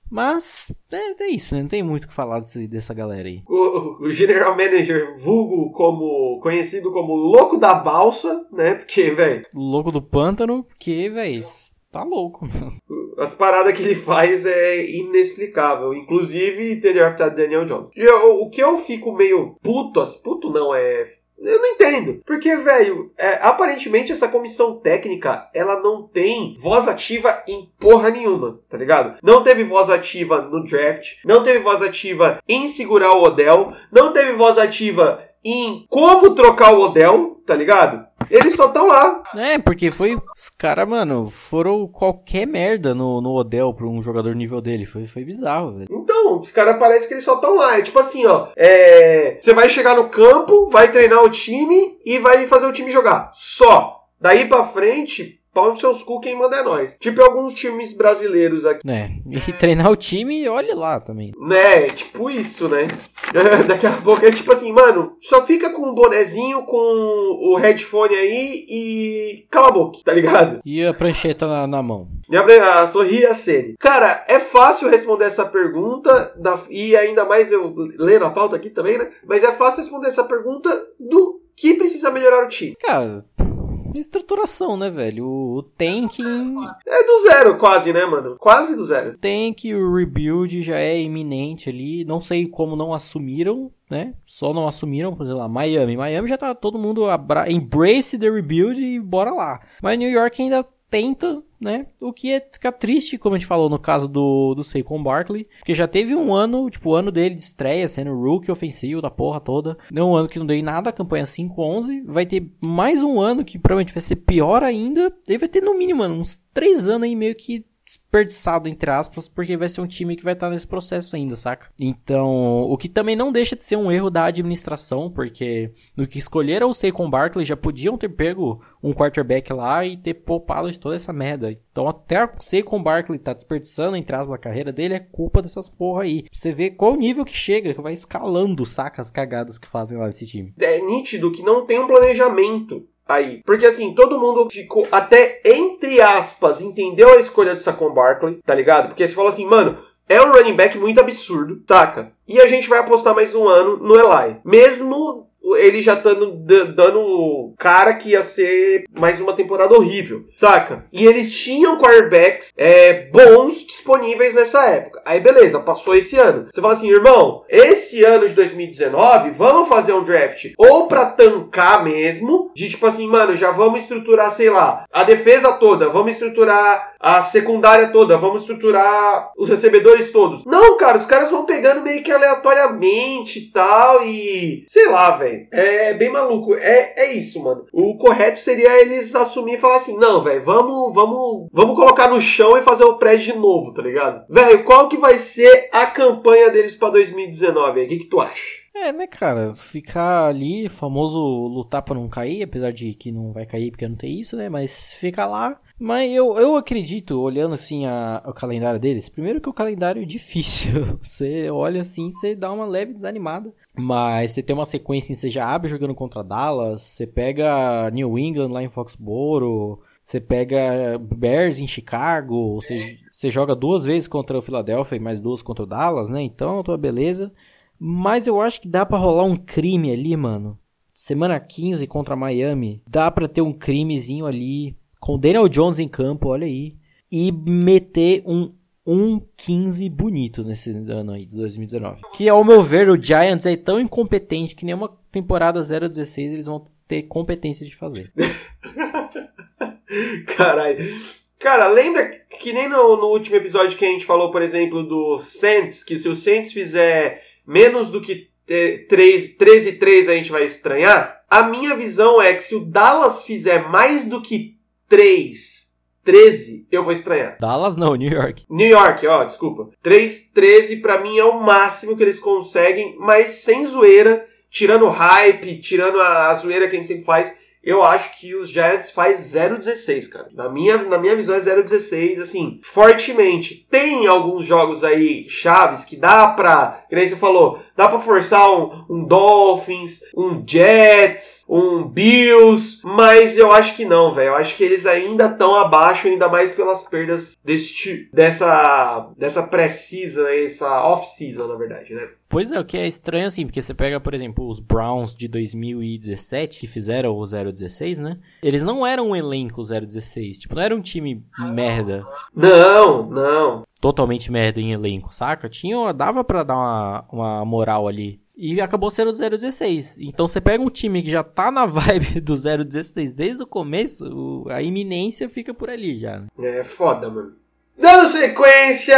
Mas é, é, isso, né? Não tem muito o que falar desse, dessa galera aí. O, o, General Manager, vulgo como. conhecido como louco da balsa, né? Porque, velho. Louco do pântano, porque, velho Tá louco, mano. As paradas que ele faz é inexplicável. Inclusive ter draftado Daniel Jones. E eu, o que eu fico meio puto, puto não, é eu não entendo. Porque, velho, é, aparentemente essa comissão técnica, ela não tem voz ativa em porra nenhuma, tá ligado? Não teve voz ativa no draft, não teve voz ativa em segurar o Odell, não teve voz ativa em como trocar o Odell, tá ligado? Eles só estão lá. É, porque foi. Os caras, mano, foram qualquer merda no, no Odell pra um jogador nível dele. Foi, foi bizarro, velho. Então, os caras parecem que eles só estão lá. É tipo assim, ó. É, você vai chegar no campo, vai treinar o time e vai fazer o time jogar. Só. Daí pra frente, Pau nos seus cu, quem manda é nós. Tipo alguns times brasileiros aqui. É, e treinar o time, olhe lá também. Né, tipo isso, né? Daqui a pouco é tipo assim, mano, só fica com o bonezinho, com o headphone aí e cala a boca, tá ligado? E a prancheta na, na mão. E a, a sorrir a série. Cara, é fácil responder essa pergunta, da, e ainda mais eu lendo a pauta aqui também, né? Mas é fácil responder essa pergunta do que precisa melhorar o time. Cara, estruturação, né, velho? O tanking. É do zero, quase, né, mano? Quase do zero. O tank, o rebuild já é iminente ali. Não sei como não assumiram, né? Só não assumiram, por exemplo, lá, Miami. Miami já tá todo mundo abra... embrace the rebuild e bora lá. Mas New York ainda tenta, né? O que é ficar triste, como a gente falou no caso do, do Saquon Barkley, porque já teve um ano, tipo, o ano dele de estreia, sendo rookie ofensivo da porra toda. Deu um ano que não deu em nada, a campanha 5-11. Vai ter mais um ano que provavelmente vai ser pior ainda. E vai ter no mínimo, mano, uns 3 anos aí meio que desperdiçado, entre aspas, porque vai ser um time que vai estar nesse processo ainda, saca? Então, o que também não deixa de ser um erro da administração, porque no que escolheram o Saquon Barkley já podiam ter pego um quarterback lá e ter poupado de toda essa merda. Então, até o Saquon Barkley tá desperdiçando, entre aspas, a carreira dele, é culpa dessas porra aí. Você vê qual nível que chega, que vai escalando, saca, as cagadas que fazem lá esse time. É nítido que não tem um planejamento aí. Porque assim, todo mundo ficou até entre aspas, entendeu a escolha do Saquon Barkley, tá ligado? Porque você falou assim, mano, é um running back muito absurdo, saca? E a gente vai apostar mais um ano no Eli. Mesmo ele já tá dando cara que ia ser mais uma temporada horrível, saca? E eles tinham quarterbacks é, bons disponíveis nessa época. Aí beleza, passou esse ano. Você fala assim, irmão, esse ano de 2019, vamos fazer um draft ou pra tancar mesmo, de tipo assim, mano, já vamos estruturar, sei lá, a defesa toda, vamos estruturar a secundária toda, vamos estruturar os recebedores todos. Não, cara, os caras vão pegando meio que aleatoriamente e tal, e sei lá, velho. É bem maluco. É, é isso, mano. O correto seria eles assumir e falar assim: não, velho, vamos, vamos, vamos colocar no chão e fazer o prédio de novo, tá ligado? Velho, qual que vai ser a campanha deles pra 2019 aí? O que, que tu acha? É, né, cara? Ficar ali, famoso lutar pra não cair, apesar de que não vai cair porque não tem isso, né? Mas ficar lá. Mas eu, eu acredito, olhando assim a, o calendário deles, primeiro que o calendário é difícil. Você olha assim, você dá uma leve desanimada. Mas você tem uma sequência, você já abre jogando contra Dallas, você pega New England lá em Foxboro, você pega Bears em Chicago, você joga duas vezes contra o Philadelphia e mais duas contra o Dallas, né? Então, tua beleza. Mas eu acho que dá para rolar um crime ali, mano. Semana 15 contra Miami. Dá para ter um crimezinho ali. Com Daniel Jones em campo, olha aí. E meter um 1-15 bonito nesse ano aí, de 2019. Que ao meu ver, o Giants é tão incompetente que nenhuma temporada 0-16 eles vão ter competência de fazer. Caralho. Cara, lembra que nem no, no, último episódio que a gente falou, por exemplo, do Saints, que se o Saints fizer menos do que 3, 13 e 3 a gente vai estranhar. A minha visão é que se o Dallas fizer mais do que 3, 13, eu vou estranhar. Dallas não, New York. New York, ó, desculpa. 3, 13 para mim é o máximo que eles conseguem, mas sem zoeira, tirando hype, tirando a, a zoeira que a gente sempre faz eu acho que os Giants faz 0-16, cara. Na minha, na minha visão é 0-16, assim, fortemente. Tem alguns jogos aí chaves que dá pra, que nem você falou, dá pra forçar um, um Dolphins, um Jets, um Bills, mas eu acho que não, velho. Eu acho que eles ainda estão abaixo, ainda mais pelas perdas deste, dessa, dessa pré-season, essa off-season, na verdade, né? Pois é, o que é estranho assim, porque você pega, por exemplo, os Browns de 2017, que fizeram o 016, né? Eles não eram um elenco 016, tipo, não era um time merda. Não, não. Totalmente merda em elenco, saca? Tinha, dava para dar uma, uma moral ali. E acabou sendo 016. Então você pega um time que já tá na vibe do 016 desde o começo, a iminência fica por ali já. Né? É foda, mano. Dando sequência,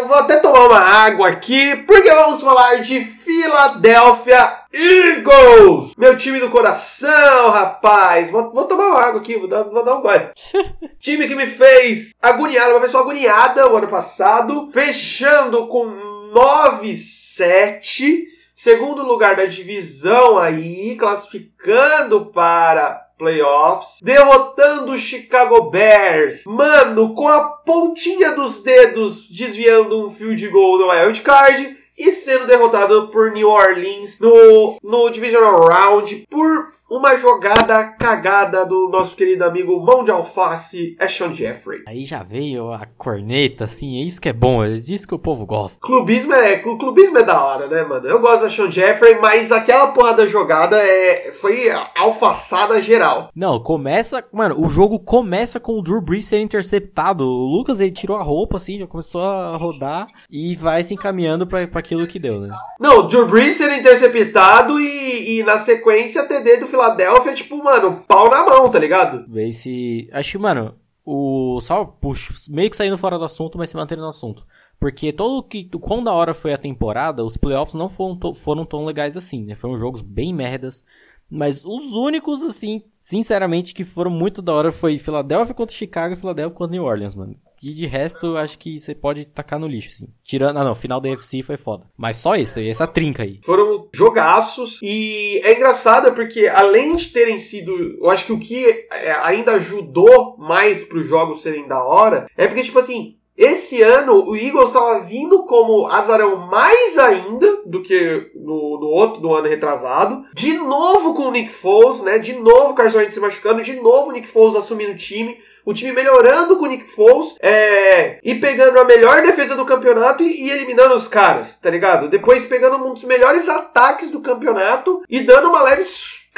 eu vou até tomar uma água aqui, porque vamos falar de Philadelphia Eagles! Meu time do coração, rapaz! Vou, vou tomar uma água aqui, vou dar, vou dar um banho. time que me fez agoniar, uma pessoa agoniada o ano passado, fechando com 9-7, segundo lugar da divisão aí, classificando para playoffs, derrotando o Chicago Bears. Mano, com a pontinha dos dedos desviando um field goal no wild card e sendo derrotado por New Orleans no, no Divisional Round por uma jogada cagada do nosso querido amigo Mão de Alface, Ashon Jeffrey. Aí já veio a corneta, assim, é isso que é bom, é disso que o povo gosta. Clubismo é, o clubismo é da hora, né, mano? Eu gosto do Ashon Jeffrey, mas aquela porra da jogada é, foi alfaçada geral. Não, começa, mano, o jogo começa com o Drew Brees sendo interceptado. O Lucas, ele tirou a roupa, assim, já começou a rodar e vai se encaminhando para aquilo que deu, né? Não, o Drew Brees sendo interceptado e, e na sequência TD do Filadélfia, tipo, mano, pau na mão, tá ligado? Vê se. Acho que, mano, o. Só puxo, meio que saindo fora do assunto, mas se mantendo no assunto. Porque todo que. Quão da hora foi a temporada, os playoffs não foram, foram tão legais assim, né? Foram jogos bem merdas. Mas os únicos, assim, sinceramente, que foram muito da hora foi Filadélfia contra Chicago e Filadélfia contra New Orleans, mano. E de resto, acho que você pode tacar no lixo, assim. Tirando. Ah, não, final da UFC foi foda. Mas só isso, essa trinca aí. Foram jogaços. E é engraçado porque, além de terem sido. Eu acho que o que é, ainda ajudou mais para os jogos serem da hora é porque, tipo assim, Esse ano o Eagles estava vindo como azarão mais ainda do que no, no outro, no ano retrasado. De novo com o Nick Foles, né? De novo o Carson Wentz se machucando, de novo o Nick Foles assumindo o time o time melhorando com o Nick Foles é, e pegando a melhor defesa do campeonato e, e, eliminando os caras, tá ligado? Depois pegando um dos melhores ataques do campeonato e dando uma leve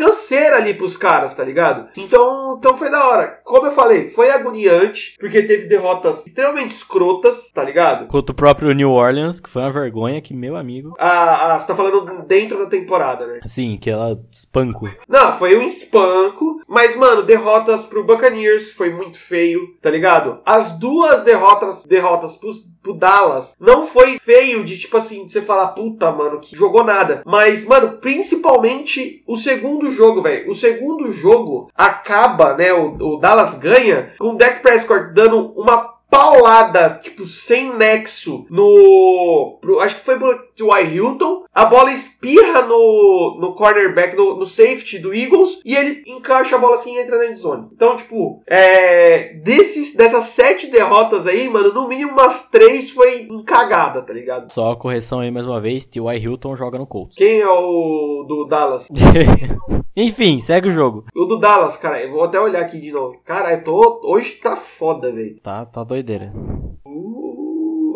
canseira ali pros caras, tá ligado? Então, então foi da hora. Como eu falei, foi agoniante, porque teve derrotas extremamente escrotas, tá ligado? Contra o próprio New Orleans, que foi uma vergonha que, meu amigo. Ah, ah você tá falando dentro da temporada, né? Sim, que ela espanco. Não, foi um espanco, mas, mano, derrotas pro Buccaneers foi muito feio, tá ligado? As duas derrotas, derrotas pros, pro Dallas não foi feio de tipo assim, você falar, puta, mano, que jogou nada. Mas, mano, principalmente o segundo jogo, velho. O segundo jogo acaba, né? O, o Dallas ganha com o Dak Prescott dando uma paulada, tipo, sem nexo no. Pro, acho que foi pro T.Y. Hilton. A bola espirra no, no cornerback, no, no, safety do Eagles, e ele encaixa a bola assim e entra na endzone. Então, tipo, é, desses, dessas sete derrotas aí, mano, no mínimo umas três foi encagada, tá ligado? Só a correção aí mais uma vez: T.Y. Hilton joga no Colts. Quem é o do Dallas? Enfim, segue o jogo. O do Dallas, cara, eu vou até olhar aqui de novo. Cara, eu tô. Hoje tá foda, velho. Tá, tá doideira.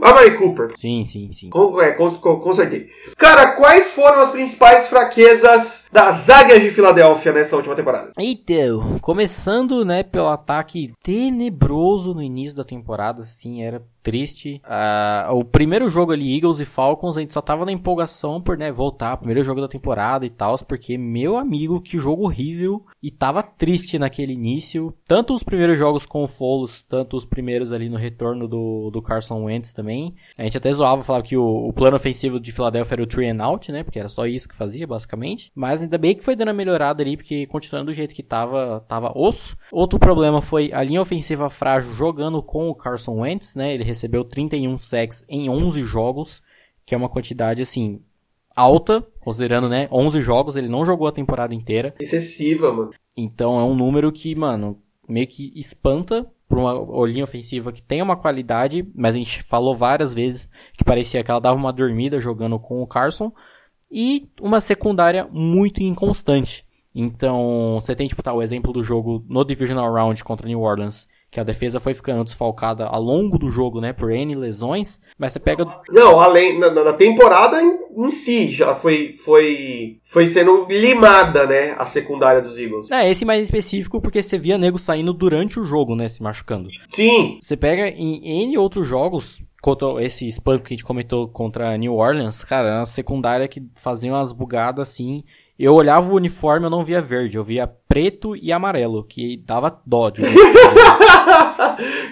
A Mary Cooper. Sim, sim, sim. Com, é, com, com, consertei. Cara, quais foram as principais fraquezas das Águias de Filadélfia nessa última temporada? Então, começando, né, pelo ataque tenebroso no início da temporada, assim, era triste. Uh, o primeiro jogo ali, Eagles e Falcons, a gente só tava na empolgação por, né, voltar, primeiro jogo da temporada e tal, porque, meu amigo, que jogo horrível. E tava triste naquele início. Tanto os primeiros jogos com o Foles, tanto os primeiros ali no retorno do, do Carson Wentz também. A gente até zoava, falava que o, o plano ofensivo de Philadelphia era o three and out, né, porque era só isso que fazia, basicamente. Mas ainda bem que foi dando a melhorada ali, porque continuando do jeito que tava, tava osso. Outro problema foi a linha ofensiva frágil jogando com o Carson Wentz, né, ele recebeu 31 sacks em 11 jogos, que é uma quantidade assim alta, considerando, né, 11 jogos, ele não jogou a temporada inteira. Excessiva, mano. Então é um número que, mano, meio que espanta para uma linha ofensiva que tem uma qualidade, mas a gente falou várias vezes que parecia que ela dava uma dormida jogando com o Carson e uma secundária muito inconstante. Então, você tem tipo tá, o exemplo do jogo no Divisional Round contra New Orleans, que a defesa foi ficando desfalcada ao longo do jogo, né, por N lesões, mas você pega... Não, além, na, na temporada em, em, si já foi, foi, foi sendo limada, né, a secundária dos Eagles. É, esse mais específico porque você via nego saindo durante o jogo, né, se machucando. Sim. Você pega em N outros jogos, contra esse spam que a gente comentou contra New Orleans, cara, era uma secundária que fazia umas bugadas assim eu olhava o uniforme, eu não via verde, eu via preto e amarelo, que dava dó de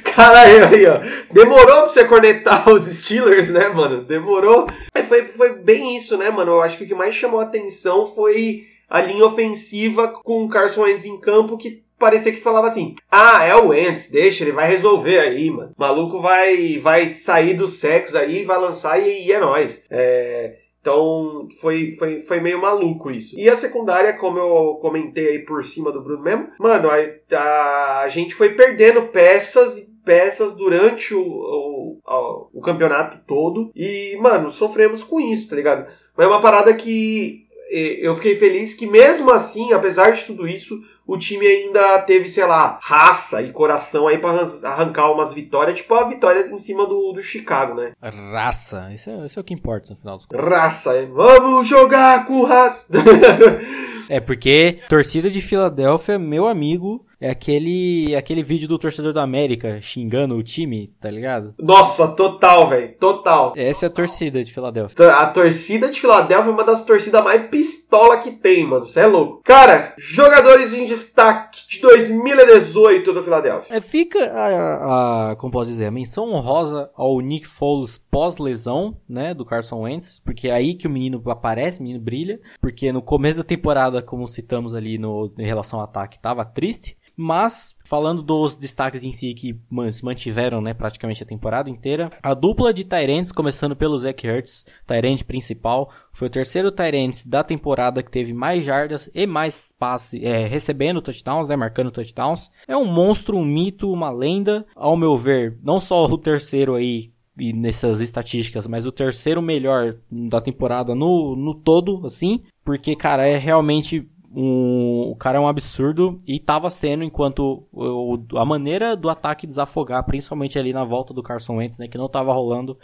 Caralho, aí, ó. Demorou pra você conectar os Steelers, né, mano? Demorou. Aí foi, foi bem isso, né, mano? Eu acho que o que mais chamou a atenção foi a linha ofensiva com o Carson Wentz em campo, que parecia que falava assim: Ah, é o Wentz, deixa, ele vai resolver aí, mano. O maluco vai, vai sair do sexo aí, vai lançar e, e é nóis. É. Então foi, foi, foi meio maluco isso. E a secundária, como eu comentei aí por cima do Bruno mesmo, mano, a, a gente foi perdendo peças e peças durante o, o, o, o campeonato todo. E, mano, sofremos com isso, tá ligado? Mas é uma parada que eu fiquei feliz que mesmo assim, apesar de tudo isso, o time ainda teve, sei lá, raça e coração aí para arrancar umas vitórias, tipo a vitória em cima do, do Chicago, né? Raça, isso é, isso é o que importa no final dos contos. Raça, é. vamos jogar com raça. é porque torcida de Filadélfia, meu amigo, é aquele, aquele vídeo do torcedor da América xingando o time, tá ligado? Nossa, total, velho. Total. Essa é a torcida de Filadélfia. A torcida de Filadélfia é uma das torcidas mais pistola que tem, mano. Você é louco. Cara, jogadores em destaque de 2018 do Filadélfia. É, fica a, a, como posso dizer, a menção honrosa ao Nick Foles pós-lesão, né, do Carson Wentz, porque é aí que o menino aparece, o menino brilha, porque no começo da temporada, como citamos ali no, em relação ao ataque, tava triste. Mas, falando dos destaques em si que se mantiveram, né, praticamente a temporada inteira, a dupla de Tyrants, começando pelo Zach Ertz, Tyrant principal, foi o terceiro Tyrant da temporada que teve mais jardas e mais passe, é, recebendo touchdowns, né, marcando touchdowns. É um monstro, um mito, uma lenda, ao meu ver, não só o terceiro aí e nessas estatísticas, mas o terceiro melhor da temporada no, no todo, assim, porque, cara, é realmente um, o cara é um absurdo e estava sendo enquanto o, a maneira do ataque desafogar, principalmente ali na volta do Carson Wentz, né, que não estava rolando,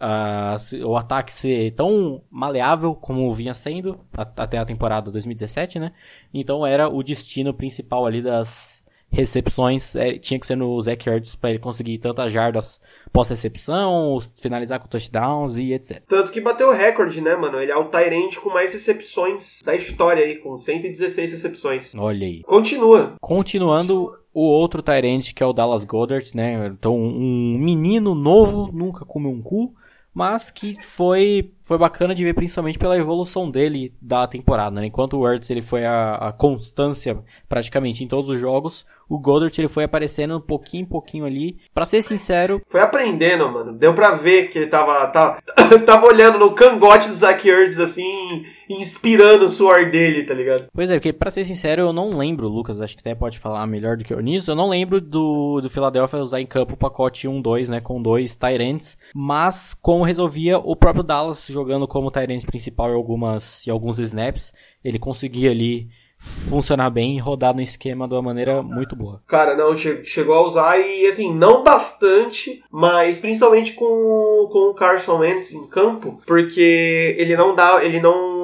uh, o ataque ser tão maleável como vinha sendo até a temporada 2017, né? Então era o destino principal ali das recepções é, tinha que ser no Zach Ertz para ele conseguir tantas jardas pós-recepção, finalizar com touchdowns e etc. Tanto que bateu o recorde, né, mano? Ele é o Tyrant com mais recepções da história aí, com 116 recepções. Olha aí. Continua. Continuando, o outro Tyrant que é o Dallas Goddard, né? Então, um menino novo, nunca comeu um cu mas que foi, foi bacana de ver principalmente pela evolução dele da temporada. Né? Enquanto o Ertz ele foi a, a, constância praticamente em todos os jogos, o Goddard ele foi aparecendo um pouquinho em pouquinho ali. Para ser sincero, foi aprendendo, mano. Deu para ver que ele tava, tava, tava olhando no cangote do Zach Ertz assim, inspirando o suor dele, tá ligado? Pois é, porque para ser sincero, eu não lembro, Lucas, acho que até pode falar melhor do que eu nisso. Eu não lembro do do Philadelphia usar em campo o pacote 1-2, né, com dois Tyrants, mas como resolvia o próprio Dallas jogando como Tyrant principal em algumas em alguns snaps, ele conseguia ali funcionar bem e rodar no esquema de uma maneira muito boa. Cara, não, che chegou a usar e assim, não bastante, mas principalmente com, com o Carson Wentz em campo, porque ele não dá, ele não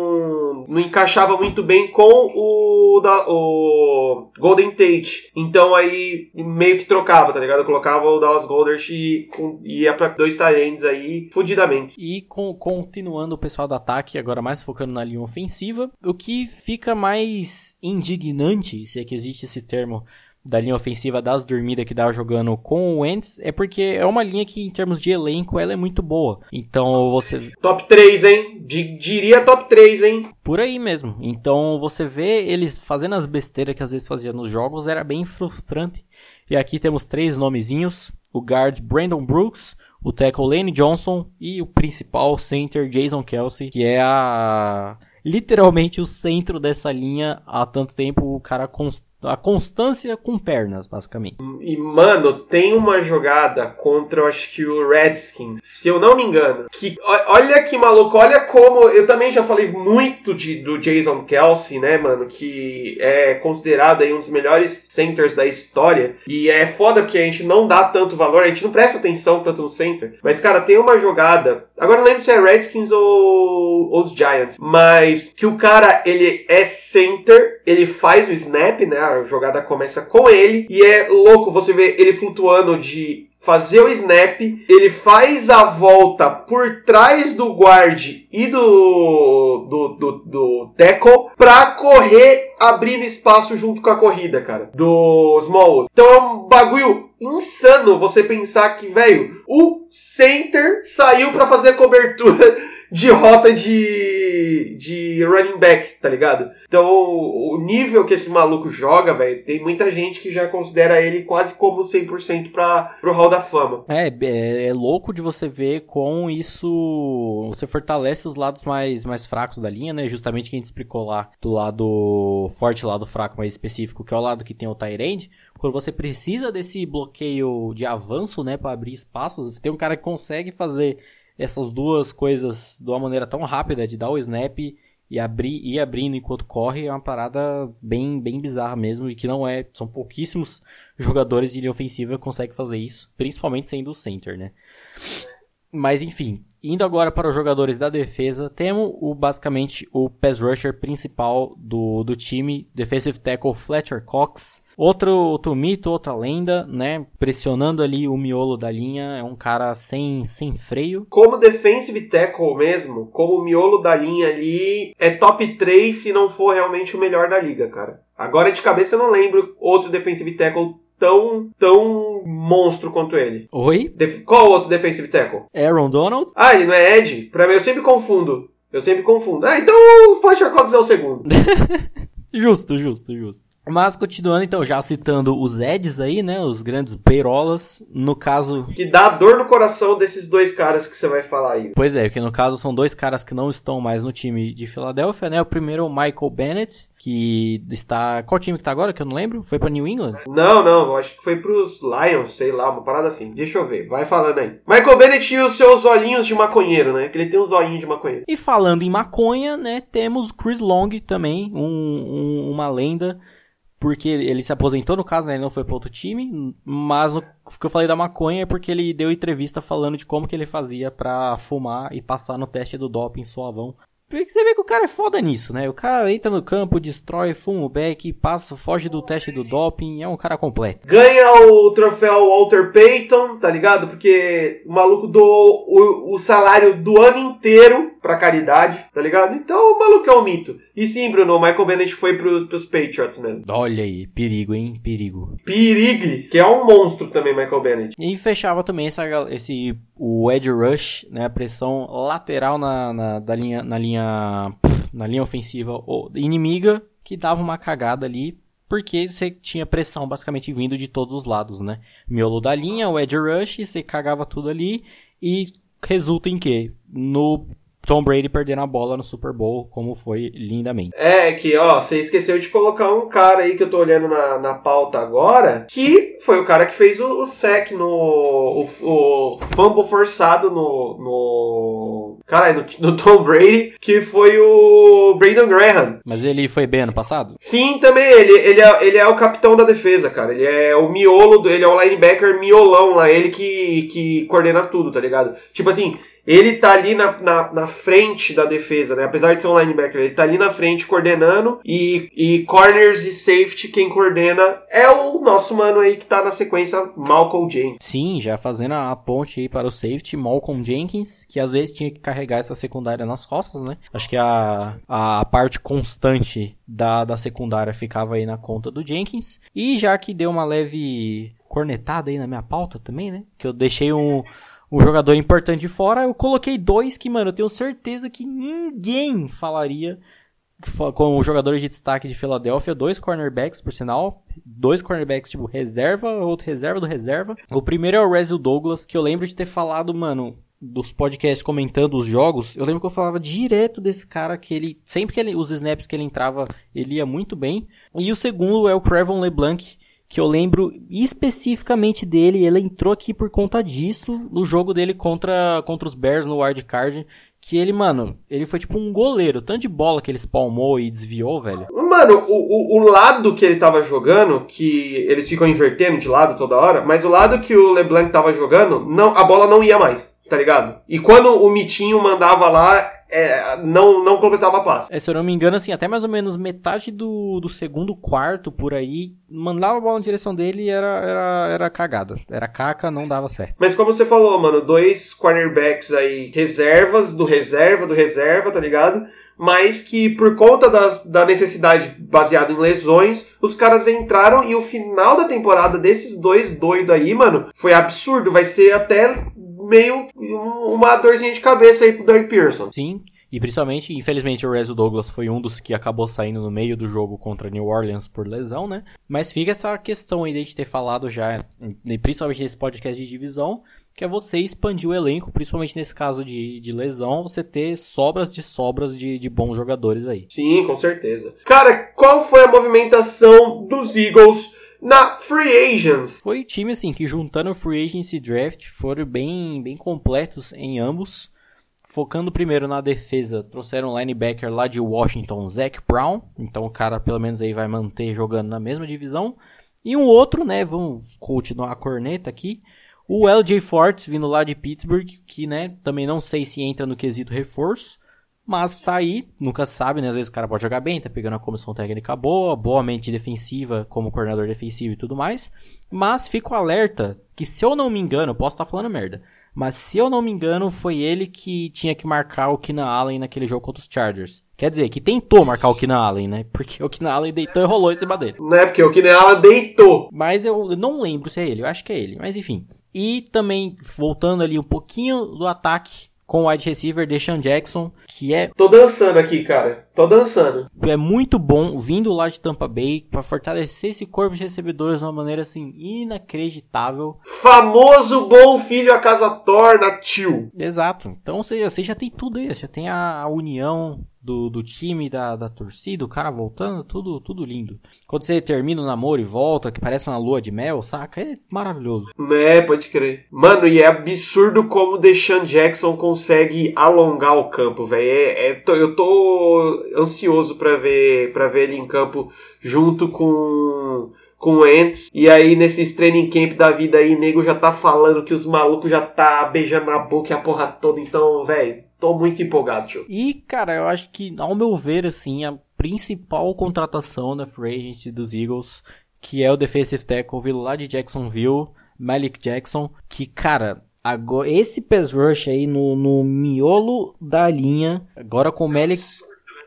não encaixava muito bem com o, da, o Golden Tate. Então aí meio que trocava, tá ligado? Eu colocava o Dallas Golders e com, ia pra dois talentos aí fudidamente. E com, continuando o pessoal do ataque, agora mais focando na linha ofensiva, o que fica mais indignante, se é que existe esse termo, da linha ofensiva das dormidas que dá jogando com o Wentz é porque é uma linha que em termos de elenco ela é muito boa. Então você top 3, hein? D diria top 3, hein? Por aí mesmo. Então você vê eles fazendo as besteiras que às vezes faziam nos jogos era bem frustrante. E aqui temos três nomezinhos: o guard Brandon Brooks, o tackle Lane Johnson e o principal center Jason Kelsey, que é a literalmente o centro dessa linha há tanto tempo, o cara const a constância com pernas, basicamente. E, mano, tem uma jogada contra, eu acho que o Redskins, se eu não me engano, que olha que maluco, olha como. Eu também já falei muito de, do Jason Kelsey, né, mano, que é considerado aí um dos melhores centers da história. E é foda que a gente não dá tanto valor, a gente não presta atenção tanto no center. Mas, cara, tem uma jogada. Agora não lembro se é Redskins ou, ou os Giants, mas que o cara, ele é center, ele faz o snap, né? A jogada começa com ele e é louco você ver ele flutuando de fazer o snap, ele faz a volta por trás do guard e do do, do, do tackle pra correr abrindo espaço junto com a corrida, cara, do Smallwood. Então é um bagulho insano você pensar que, velho, o center saiu para fazer a cobertura de rota de, de running back, tá ligado? Então, o, nível que esse maluco joga, velho, tem muita gente que já considera ele quase como 100% para pro Hall da Fama. É, é, é, louco de você ver com isso você fortalece os lados mais, mais fracos da linha, né? Justamente que a gente explicou lá do lado forte, lado fraco mais específico, que é o lado que tem o Tyrande. Quando você precisa desse bloqueio de avanço, né, para abrir espaços, tem um cara que consegue fazer essas duas coisas de uma maneira tão rápida, de dar o snap e abrir e abrindo enquanto corre, é uma parada bem, bem bizarra mesmo e que não é, são pouquíssimos jogadores de linha ofensiva que conseguem fazer isso, principalmente sendo o center, né? Mas enfim, indo agora para os jogadores da defesa, temos o, basicamente o pass rusher principal do, do time, defensive tackle Fletcher Cox. Outro, outro mito, outra lenda, né? Pressionando ali o miolo da linha, é um cara sem, sem freio. Como defensive tackle mesmo, como o miolo da linha ali, é top 3 se não for realmente o melhor da liga, cara. Agora de cabeça eu não lembro outro defensive tackle tão, tão monstro quanto ele. Oi? Def Qual outro defensive tackle? Aaron Donald? Ah, ele não é Ed? Pra mim, eu sempre confundo. Eu sempre confundo. Ah, então o Fletcher Cox é o segundo. justo, justo, justo. Mas continuando, então, já citando os Eds aí, né? Os grandes peirolas. No caso. Que dá dor no coração desses dois caras que você vai falar aí. Pois é, porque no caso são dois caras que não estão mais no time de Filadélfia, né? O primeiro é o Michael Bennett, que está. Qual time que tá agora? Que eu não lembro? Foi pra New England? Não, não, acho que foi pros Lions, sei lá, uma parada assim. Deixa eu ver, vai falando aí. Michael Bennett e os seus olhinhos de maconheiro, né? Que ele tem uns olhinhos de maconheiro. E falando em maconha, né? Temos Chris Long também, um, um, uma lenda porque ele se aposentou no caso, né? Ele não foi para outro time, mas no que eu falei da maconha é porque ele deu entrevista falando de como que ele fazia para fumar e passar no teste do doping suavão você vê que o cara é foda nisso, né? O cara entra no campo, destrói, fuma o back, passa, foge do teste do doping, é um cara completo. Ganha o troféu Walter Payton, tá ligado? Porque o maluco doou o, o salário do ano inteiro pra caridade, tá ligado? Então o maluco é um mito. E sim, Bruno, o Michael Bennett foi pros, pros Patriots mesmo. Olha aí, perigo, hein? Perigo. Periglis, que é um monstro também, Michael Bennett. E fechava também essa, esse, o edge rush, né? A pressão lateral na, na, da linha, na linha linha na linha ofensiva inimiga que dava uma cagada ali porque você tinha pressão basicamente vindo de todos os lados, né? Miolo da linha, o edge rush, você cagava tudo ali e resulta em quê? No Tom Brady perdendo a bola no Super Bowl, como foi lindamente. É, que ó, você esqueceu de colocar um cara aí que eu tô olhando na, na pauta agora, que foi o cara que fez o, o sec no. O, o fumble forçado no. no caralho, no, no, Tom Brady, que foi o Brandon Graham. Mas ele foi bem ano passado? Sim, também. Ele, ele, é, ele é o capitão da defesa, cara. Ele é o miolo, do, ele é o linebacker miolão lá, ele que, que coordena tudo, tá ligado? Tipo assim. Ele tá ali na, na, na, frente da defesa, né? Apesar de ser um linebacker, ele tá ali na frente coordenando e, e corners e safety quem coordena é o nosso mano aí que tá na sequência, Malcolm Jenkins. Sim, já fazendo a ponte aí para o safety, Malcolm Jenkins, que às vezes tinha que carregar essa secundária nas costas, né? Acho que a, a parte constante da, da secundária ficava aí na conta do Jenkins. E já que deu uma leve cornetada aí na minha pauta também, né? Que eu deixei um um jogador importante de fora, eu coloquei dois que, mano, eu tenho certeza que ninguém falaria como jogadores de destaque de Filadélfia, dois cornerbacks, por sinal, dois cornerbacks tipo reserva, outro reserva do reserva. O primeiro é o Resil Douglas, que eu lembro de ter falado, mano, dos podcasts comentando os jogos, eu lembro que eu falava direto desse cara que ele, sempre que ele, os snaps que ele entrava, ele ia muito bem. E o segundo é o Crevon LeBlanc, que eu lembro especificamente dele, ele entrou aqui por conta disso no jogo dele contra, contra os Bears no wild card, que ele, mano, ele foi tipo um goleiro, tanto de bola que ele espalmou e desviou, velho. Mano, o, o, o, lado que ele tava jogando, que eles ficam invertendo de lado toda hora, mas o lado que o LeBlanc tava jogando, não, a bola não ia mais, tá ligado? E quando o Mitinho mandava lá, é, não, não completava a passe. É, se eu não me engano, assim, até mais ou menos metade do, do segundo quarto por aí, mandava a bola na direção dele e era, era, era cagado. Era caca, não dava certo. Mas como você falou, mano, dois cornerbacks aí, reservas do reserva, do reserva, tá ligado? Mas que por conta das, da necessidade baseada em lesões, os caras entraram e o final da temporada desses dois doidos aí, mano, foi absurdo. Vai ser até meio uma dorzinha de cabeça aí pro Doug Pearson. Sim, e principalmente, infelizmente, o Rezo Douglas foi um dos que acabou saindo no meio do jogo contra New Orleans por lesão, né? Mas fica essa questão aí de a gente ter falado já, principalmente nesse podcast de divisão, que é você expandir o elenco, principalmente nesse caso de, de lesão, você ter sobras de sobras de, de bons jogadores aí. Sim, com certeza. Cara, qual foi a movimentação dos Eagles? Na Free Agents. Foi time assim que juntando Free Agency e Draft foram bem, bem completos em ambos. Focando primeiro na defesa, trouxeram um linebacker lá de Washington, Zach Brown. Então o cara pelo menos aí vai manter jogando na mesma divisão. E um outro, né, vamos continuar a corneta aqui. O LJ Forte vindo lá de Pittsburgh, que né, também não sei se entra no quesito reforço. Mas tá aí, nunca sabe, né? Às vezes o cara pode jogar bem, tá pegando a comissão técnica boa, boa mente defensiva como coordenador defensivo e tudo mais. Mas fico alerta que se eu não me engano, posso estar tá falando merda, mas se eu não me engano, foi ele que tinha que marcar o Keenan Allen naquele jogo contra os Chargers. Quer dizer, que tentou marcar o Keenan Allen, né? Porque o Keenan Allen deitou e rolou em cima dele. Não é porque o Keenan Allen deitou. Mas eu não lembro se é ele, eu acho que é ele, mas enfim. E também, voltando ali um pouquinho do ataque, com o wide receiver Deshaun Jackson, que é... Tô dançando aqui, cara. Tô dançando. É muito bom vindo lá de Tampa Bay para fortalecer esse corpo de recebedores de uma maneira assim inacreditável. Famoso bom filho a casa torna, tio. Exato. Então você, você já tem tudo aí, você já tem a, a união do, do time, da, da torcida, o cara voltando, tudo, tudo lindo. Quando você termina o namoro e volta, que parece uma lua de mel, saca? É maravilhoso. É, pode crer. Mano, e é absurdo como o Deshaun Jackson consegue alongar o campo, velho. É, é, eu tô ansioso pra ver, pra ver ele em campo junto com com o Ents. E aí, nesses training camp da vida aí, nego já tá falando que os malucos já tá beijando na boca e a porra toda. Então, velho, tô muito empolgado, tio. E, cara, eu acho que, ao meu ver, assim, a principal contratação da free agent dos Eagles, que é o defensive tackle lá de Jacksonville, Malik Jackson, que, cara, agora esse pass rush aí no, no miolo da linha, agora com o Malik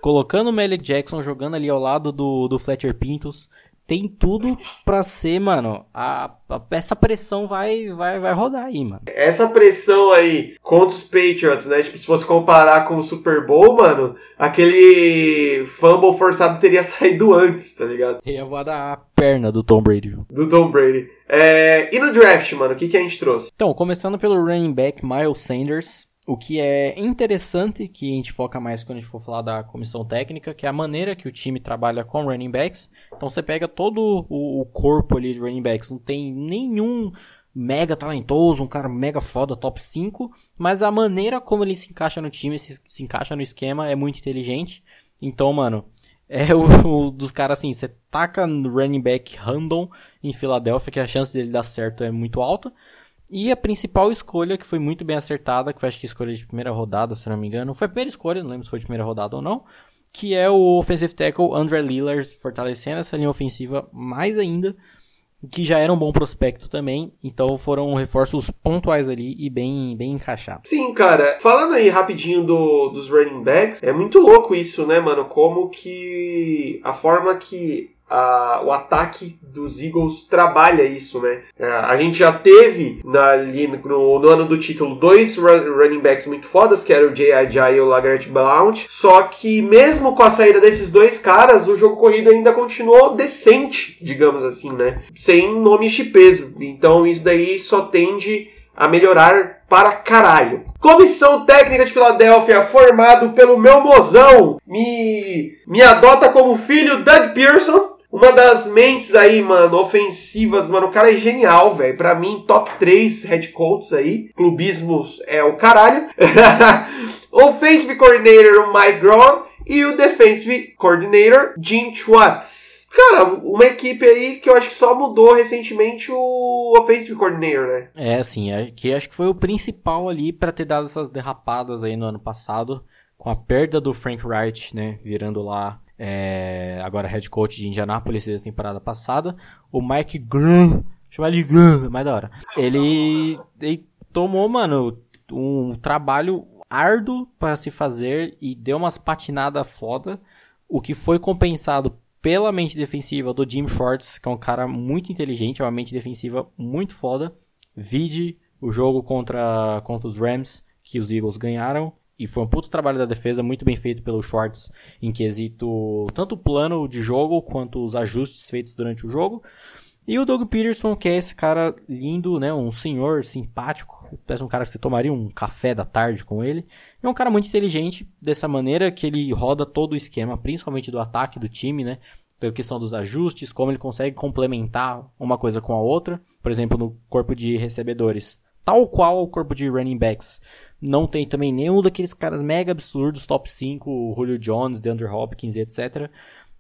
colocando o Malik Jackson jogando ali ao lado do, do Fletcher Pintos, tem tudo pra ser, mano, a, a, essa pressão vai, vai, vai rodar aí, mano. Essa pressão aí contra os Patriots, né? Tipo, se fosse comparar com o Super Bowl, mano, aquele fumble forçado teria saído antes, tá ligado? Teria voado a perna do Tom Brady. Do Tom Brady. É, e no draft, mano, o que, que a gente trouxe? Então, começando pelo running back Miles Sanders. O que é interessante, que a gente foca mais quando a gente for falar da comissão técnica, que é a maneira que o time trabalha com running backs. Então você pega todo o, corpo ali de running backs, não tem nenhum mega talentoso, um cara mega foda, top 5, mas a maneira como ele se encaixa no time, se, se encaixa no esquema é muito inteligente. Então, mano, é o, o dos caras assim, você taca running back random em Filadélfia, que a chance dele dar certo é muito alta. E a principal escolha, que foi muito bem acertada, que foi acho que escolha de primeira rodada, se não me engano. Foi a primeira escolha, não lembro se foi de primeira rodada ou não. Que é o offensive tackle André Lillard, fortalecendo essa linha ofensiva mais ainda. Que já era um bom prospecto também. Então foram reforços pontuais ali e bem, bem encaixados. Sim, cara. Falando aí rapidinho do, dos running backs, é muito louco isso, né, mano? Como que a forma que a, o ataque dos Eagles trabalha isso, né? A gente já teve na, ali no, no, ano do título dois run, running backs muito fodas, que era o J.I.J. e o Lagart Blount, só que mesmo com a saída desses dois caras, o jogo corrido ainda continuou decente, digamos assim, né? Sem nomes de peso. Então isso daí só tende a melhorar para caralho. Comissão Técnica de Filadélfia, formado pelo meu mozão, me, me adota como filho Doug Pearson, uma das mentes aí, mano, ofensivas, mano, o cara é genial, velho. Pra mim, top 3 head coaches aí. Clubismos é o caralho. Offensive Coordinator Mike Gron e o Defensive Coordinator Jim Schwartz. Cara, uma equipe aí que eu acho que só mudou recentemente o Offensive Coordinator, né? É, assim, é, que acho que foi o principal ali para ter dado essas derrapadas aí no ano passado, com a perda do Frank Wright, né, virando lá é, agora head coach de Indianapolis da temporada passada. O Mike Graham, chama ele Graham, mais da hora. Ele, ele tomou, mano, um trabalho árduo para se fazer e deu umas patinadas foda, o que foi compensado pela mente defensiva do Jim Shorts, que é um cara muito inteligente, é uma mente defensiva muito foda. Vide o jogo contra, contra os Rams, que os Eagles ganharam, e foi um puto trabalho da defesa, muito bem feito pelo Schwartz, em quesito tanto o plano de jogo quanto os ajustes feitos durante o jogo. E o Doug Peterson, que é esse cara lindo, né? Um senhor simpático. Parece um cara que você tomaria um café da tarde com ele. É um cara muito inteligente, dessa maneira que ele roda todo o esquema, principalmente do ataque do time, né? Pela questão dos ajustes, como ele consegue complementar uma coisa com a outra. Por exemplo, no corpo de recebedores. Tal qual o corpo de running backs não tem também nenhum daqueles caras mega absurdos, top 5, Julio Jones, DeAndre Hopkins, etc.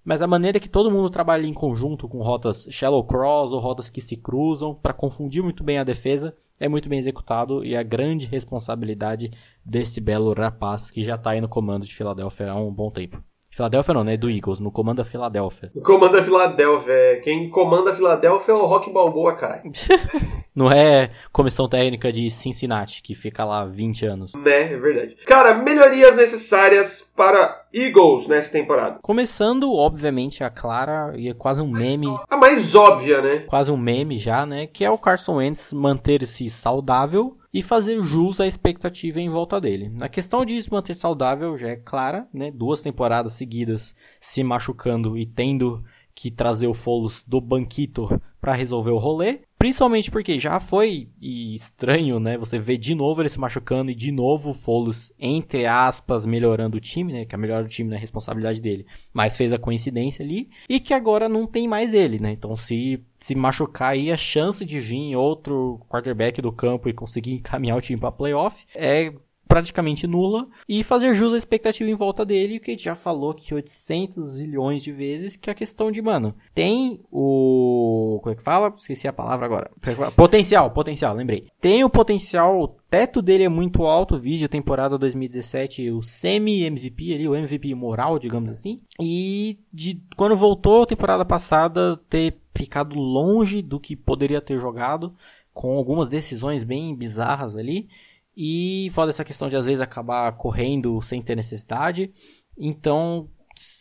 Mas a maneira que todo mundo trabalha em conjunto com rotas shallow cross ou rotas que se cruzam para confundir muito bem a defesa é muito bem executado e a grande responsabilidade desse belo rapaz que já está aí no comando de Filadélfia há um bom tempo. Filadélfia não, né? Do Eagles, no comando da Filadélfia. No comando da Filadélfia, é. Quem comanda a Filadélfia é o Rock Balboa, cara. não é comissão técnica de Cincinnati, que fica lá 20 anos. Né, é verdade. Cara, melhorias necessárias para Eagles nessa temporada. Começando, obviamente, a clara, e é quase um meme. A mais óbvia, né? Quase um meme já, né? Que é o Carson Wentz manter-se saudável e fazer jus à expectativa em volta dele. A questão de se manter saudável já é clara, né? Duas temporadas seguidas se machucando e tendo que trazer o Folos do banquito para resolver o rolê. Principalmente porque já foi estranho, né? Você vê de novo ele se machucando e de novo o Folos, entre aspas, melhorando o time, né? Que a melhor do time não é responsabilidade dele. Mas fez a coincidência ali. E que agora não tem mais ele, né? Então se se machucar aí, a chance de vir outro quarterback do campo e conseguir encaminhar o time para playoff é praticamente nula e fazer jus à expectativa em volta dele, que a gente já falou que 800 zilhões de vezes, que é a questão de, mano, tem o... como é que fala? Esqueci a palavra agora. Potencial, potencial, lembrei. Tem o potencial, o teto dele é muito alto, vídeo temporada 2017, o semi-MVP ali, o MVP moral, digamos assim, e de quando voltou a temporada passada, ter ficado longe do que poderia ter jogado, com algumas decisões bem bizarras ali, e foda essa questão de às vezes acabar correndo sem ter necessidade. Então,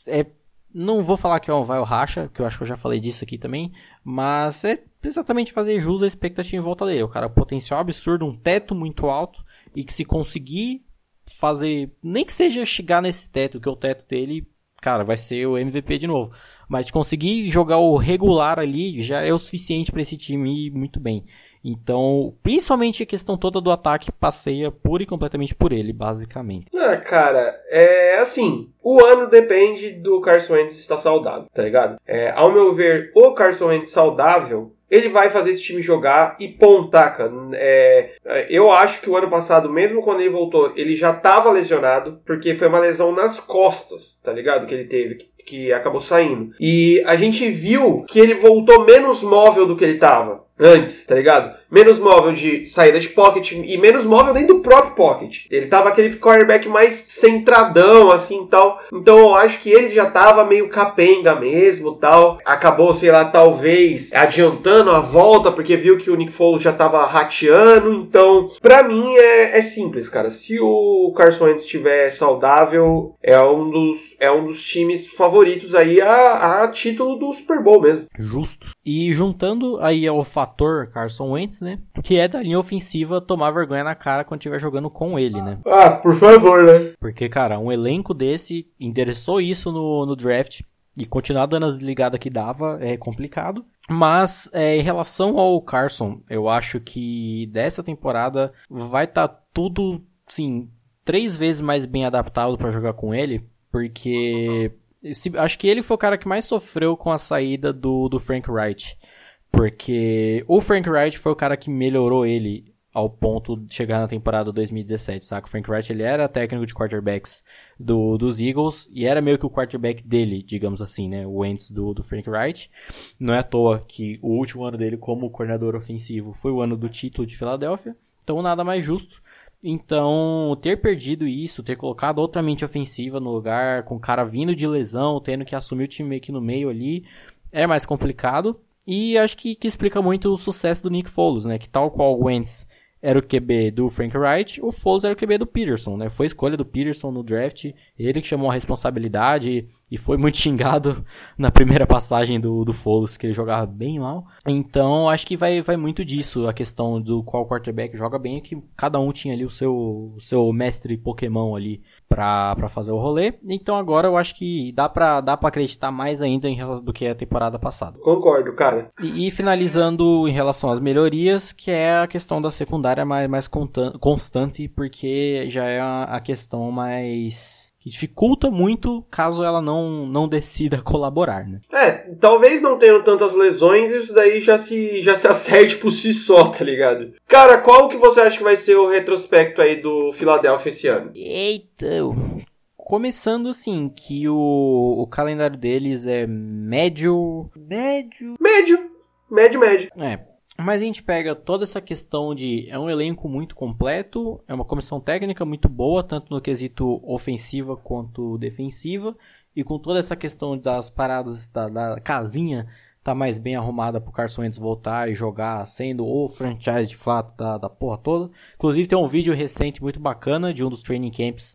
é, não vou falar que é um vai ou racha, que eu acho que eu já falei disso aqui também, mas é exatamente fazer jus à expectativa em volta dele. O cara potencial absurdo, um teto muito alto e que se conseguir fazer, nem que seja chegar nesse teto, que é o teto dele, cara, vai ser o MVP de novo. Mas conseguir jogar o regular ali já é o suficiente para esse time ir muito bem. Então, principalmente a questão toda do ataque passeia pura e completamente por ele, basicamente. Ah, cara, é assim. O ano depende do Carson Wentz estar saudável, tá ligado? É, ao meu ver, o Carson Wentz saudável ele vai fazer esse time jogar e pontaca. É, eu acho que o ano passado, mesmo quando ele voltou, ele já estava lesionado, porque foi uma lesão nas costas, tá ligado? Que ele teve, que, que acabou saindo. E a gente viu que ele voltou menos móvel do que ele estava antes, tá ligado? Menos móvel de saída de pocket e menos móvel dentro do próprio pocket. Ele tava aquele quarterback mais centradão, assim, tal. Então eu acho que ele já tava meio capenga mesmo, tal. Acabou, sei lá, talvez adiantando a volta, porque viu que o Nick Foles já tava rateando. Então, pra mim é, é simples, cara. Se o Carson Wentz estiver saudável, é um dos, é um dos times favoritos aí a, a título do Super Bowl mesmo. Justo. E juntando aí ao fator Carson Wentz, né? Que é da linha ofensiva tomar vergonha na cara quando estiver jogando com ele, né? Ah, por favor, né? Porque, cara, um elenco desse endereçou isso no, no draft e continuar dando as ligadas que dava é complicado. Mas é, em relação ao Carson, eu acho que dessa temporada vai estar tá tudo, sim, três vezes mais bem adaptado para jogar com ele, porque esse, acho que ele foi o cara que mais sofreu com a saída do, do Frank Wright. Porque o Frank Wright foi o cara que melhorou ele ao ponto de chegar na temporada 2017, saca? O Frank Wright ele era técnico de quarterbacks do, dos Eagles e era meio que o quarterback dele, digamos assim, né? O Wentz do, do Frank Wright. Não é à toa que o último ano dele como coordenador ofensivo foi o ano do título de Filadélfia. Então nada mais justo. Então, ter perdido isso, ter colocado outra mente ofensiva no lugar, com o cara vindo de lesão, tendo que assumir o time meio que no meio ali, é mais complicado. E acho que, que explica muito o sucesso do Nick Foles, né? Que tal qual o Wentz era o QB do Frank Wright, o Foles era o QB do Peterson, né? Foi escolha do Peterson no draft, ele que chamou a responsabilidade e foi muito xingado na primeira passagem do, do Foles, que ele jogava bem mal. Então, acho que vai, vai muito disso, a questão do qual quarterback joga bem, é que cada um tinha ali o seu, o seu mestre Pokémon ali pra, pra fazer o rolê. Então, agora eu acho que dá pra, dá pra acreditar mais ainda em, do que a temporada passada. Concordo, cara. E, e finalizando em relação às melhorias, que é a questão da secundária mais, mais constante, porque já é a questão mais que dificulta muito caso ela não, não decida colaborar, né? É, talvez não tendo tantas lesões, isso daí já se, já se acerte por si só, tá ligado? Cara, qual que você acha que vai ser o retrospecto aí do Philadelphia esse ano? Eita, começando assim, que o, o calendário deles é médio... Médio... Médio! Médio, médio. É, mas a gente pega toda essa questão de é um elenco muito completo, é uma comissão técnica muito boa, tanto no quesito ofensiva quanto defensiva, e com toda essa questão das paradas da, da casinha tá mais bem arrumada pro Carson Wentz voltar e jogar, sendo o franchise de fato da, da porra toda. Inclusive tem um vídeo recente muito bacana de um dos training camps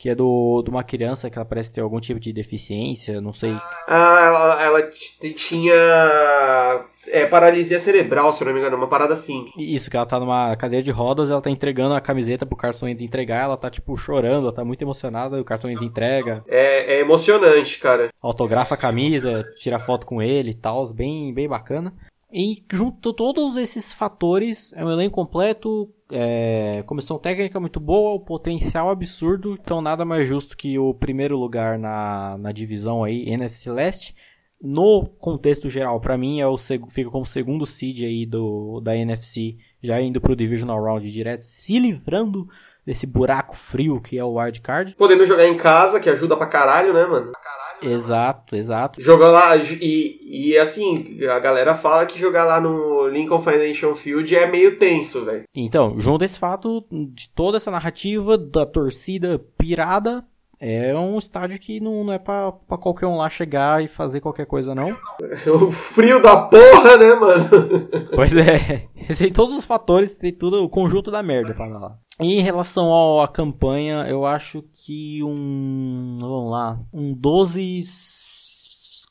que é do, de uma criança que ela parece ter algum tipo de deficiência, não sei. Ah, ela, ela tinha é, paralisia cerebral, se eu não me engano, uma parada assim. Isso, que ela tá numa cadeira de rodas, ela tá entregando a camiseta pro Carson Wentz entregar, ela tá, tipo, chorando, ela tá muito emocionada, e o Carson Wentz entrega. É, é emocionante, cara. Autografa a camisa, tira foto com ele e tal, bem, bem bacana. E junto todos esses fatores, é um elenco completo, é, comissão técnica muito boa, o potencial absurdo, então nada mais justo que o primeiro lugar na, na divisão aí, NFC Leste. No contexto geral, para mim, é o fica como segundo seed aí do, da NFC, já indo pro Divisional Round direto, se livrando desse buraco frio que é o Wild Card. Podendo jogar em casa, que ajuda pra caralho, né, mano? Exato, exato. Jogar lá, e, e assim, a galera fala que jogar lá no Lincoln Financial Field é meio tenso, velho. Então, junto esse fato de toda essa narrativa da torcida pirada, é um estádio que não, não é pra, pra qualquer um lá chegar e fazer qualquer coisa, não. o frio da porra, né, mano? pois é. Tem todos os fatores, tem tudo, o conjunto da merda pra lá. Em relação à campanha, eu acho que um. Vamos lá. Um 12.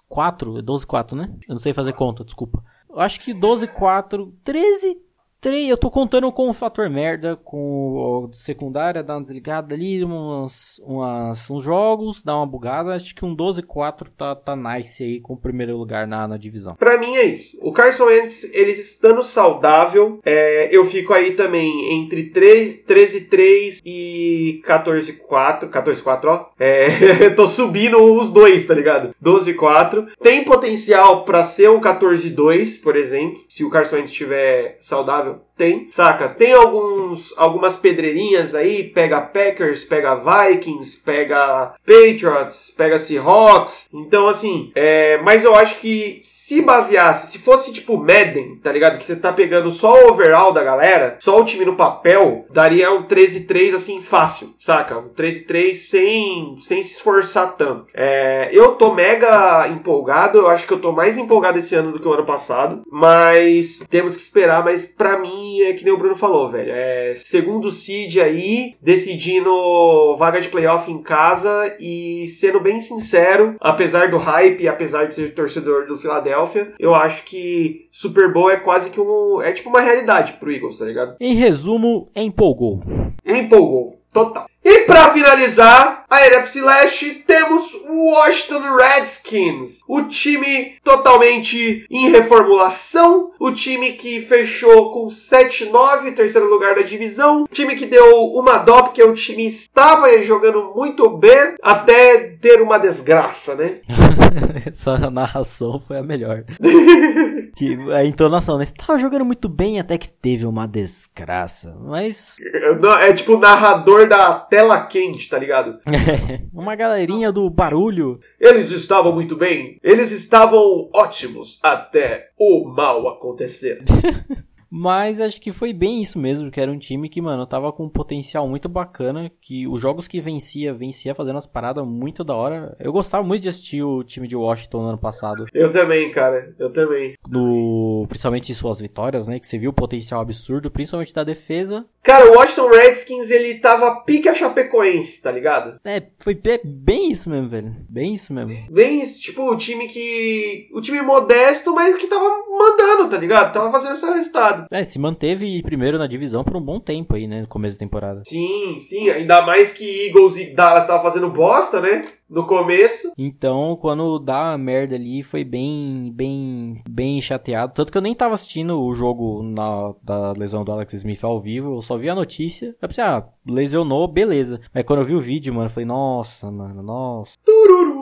4. 12 4, né? Eu não sei fazer conta, desculpa. Eu acho que 12 4. 13 3, eu tô contando com o fator merda, com o secundária, dar uma desligada ali, umas, umas, uns jogos, dar uma bugada. Acho que um 12-4 tá, tá nice aí com o primeiro lugar na, na divisão. Pra mim é isso. O Carson Wentz, ele estando saudável, é, eu fico aí também entre 13-3 e 14-4. 14-4, ó. É, tô subindo os dois, tá ligado? 12-4. Tem potencial para ser um 14-2, por exemplo, se o Carson Wentz estiver saudável claro tem, saca? Tem alguns, algumas pedreirinhas aí, pega Packers, pega Vikings, pega Patriots, pega Seahawks. Então, assim, é, mas eu acho que se baseasse, se fosse tipo Madden, tá ligado? Que você tá pegando só o overall da galera, só o time no papel, daria um 13-3 assim fácil, saca? Um 13-3 sem, sem se esforçar tanto. É, eu tô mega empolgado, eu acho que eu tô mais empolgado esse ano do que o ano passado, mas temos que esperar, mas pra mim é que nem o Bruno falou, velho. É segundo seed aí, decidindo vaga de playoff em casa e sendo bem sincero, apesar do hype, apesar de ser torcedor do Philadelphia, eu acho que Super Bowl é quase que um. É tipo uma realidade pro Eagles, tá ligado? Em resumo, empolgou. Empolgou. Total. E para finalizar, a NFC Leste, temos o Washington Redskins, o time totalmente em reformulação, o time que fechou com 7-9, terceiro lugar da divisão, o time que deu uma dó porque o time estava jogando muito bem até ter uma desgraça, né? Essa narração foi a melhor. que a entonação, né? Estava jogando muito bem até que teve uma desgraça, mas é, é tipo o narrador da tela quente, tá ligado? Uma galerinha do barulho. Eles estavam muito bem. Eles estavam ótimos até o mal acontecer. Mas acho que foi bem isso mesmo, que era um time que, mano, tava com um potencial muito bacana, que os jogos que vencia, vencia fazendo as paradas muito da hora. Eu gostava muito de assistir o time de Washington no ano passado. Eu também, cara, eu também. No, principalmente suas vitórias, né, que você viu o potencial absurdo, principalmente da defesa. Cara, o Washington Redskins, ele tava pique a Chapecoense, tá ligado? É, foi bem isso mesmo, velho. Bem isso mesmo. Bem isso, tipo, o time que... O time modesto, mas que tava mandando, tá ligado? Tava fazendo seu resultado. É, se manteve primeiro na divisão por um bom tempo aí, né? No começo da temporada. Sim, sim. Ainda mais que Eagles e Dallas estavam fazendo bosta, né? No começo. Então, quando dá a merda ali, foi bem, bem, bem chateado. Tanto que eu nem tava assistindo o jogo na, da lesão do Alex Smith ao vivo. Eu só vi a notícia. Eu pensei, ah, lesionou, beleza. Mas quando eu vi o vídeo, mano, eu falei, nossa, mano, nossa. Tururu.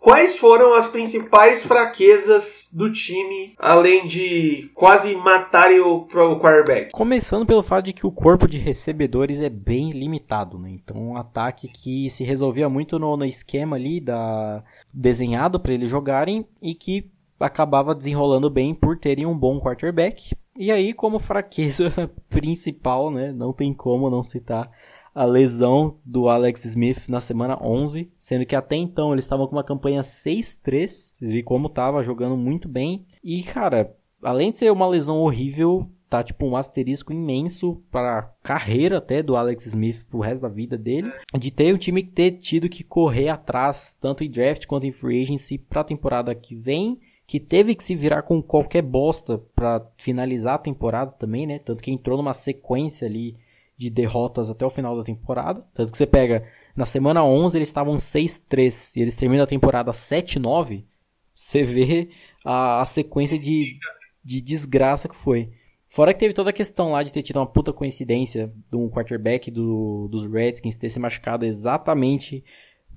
Quais foram as principais fraquezas do time, além de quase matarem o, o quarterback? Começando pelo fato de que o corpo de recebedores é bem limitado, né? Então, um ataque que se resolvia muito no, no esquema ali da desenhado para eles jogarem e que acabava desenrolando bem por terem um bom quarterback. E aí, como fraqueza principal, né? Não tem como não citar a lesão do Alex Smith na semana 11, sendo que até então eles estavam com uma campanha 6-3. Vocês viram como tava jogando muito bem. E, cara, além de ser uma lesão horrível, tá tipo um asterisco imenso para a carreira até do Alex Smith pro resto da vida dele, de ter o time ter tido que correr atrás tanto em draft quanto em free agency para a temporada que vem, que teve que se virar com qualquer bosta para finalizar a temporada também, né? Tanto que entrou numa sequência ali de derrotas até o final da temporada. Tanto que você pega, na semana 11 eles estavam 6-3 e eles terminam a temporada 7-9. Você vê a, a sequência de, de desgraça que foi. Fora que teve toda a questão lá de ter tido uma puta coincidência de um quarterback do, dos Redskins ter se machucado exatamente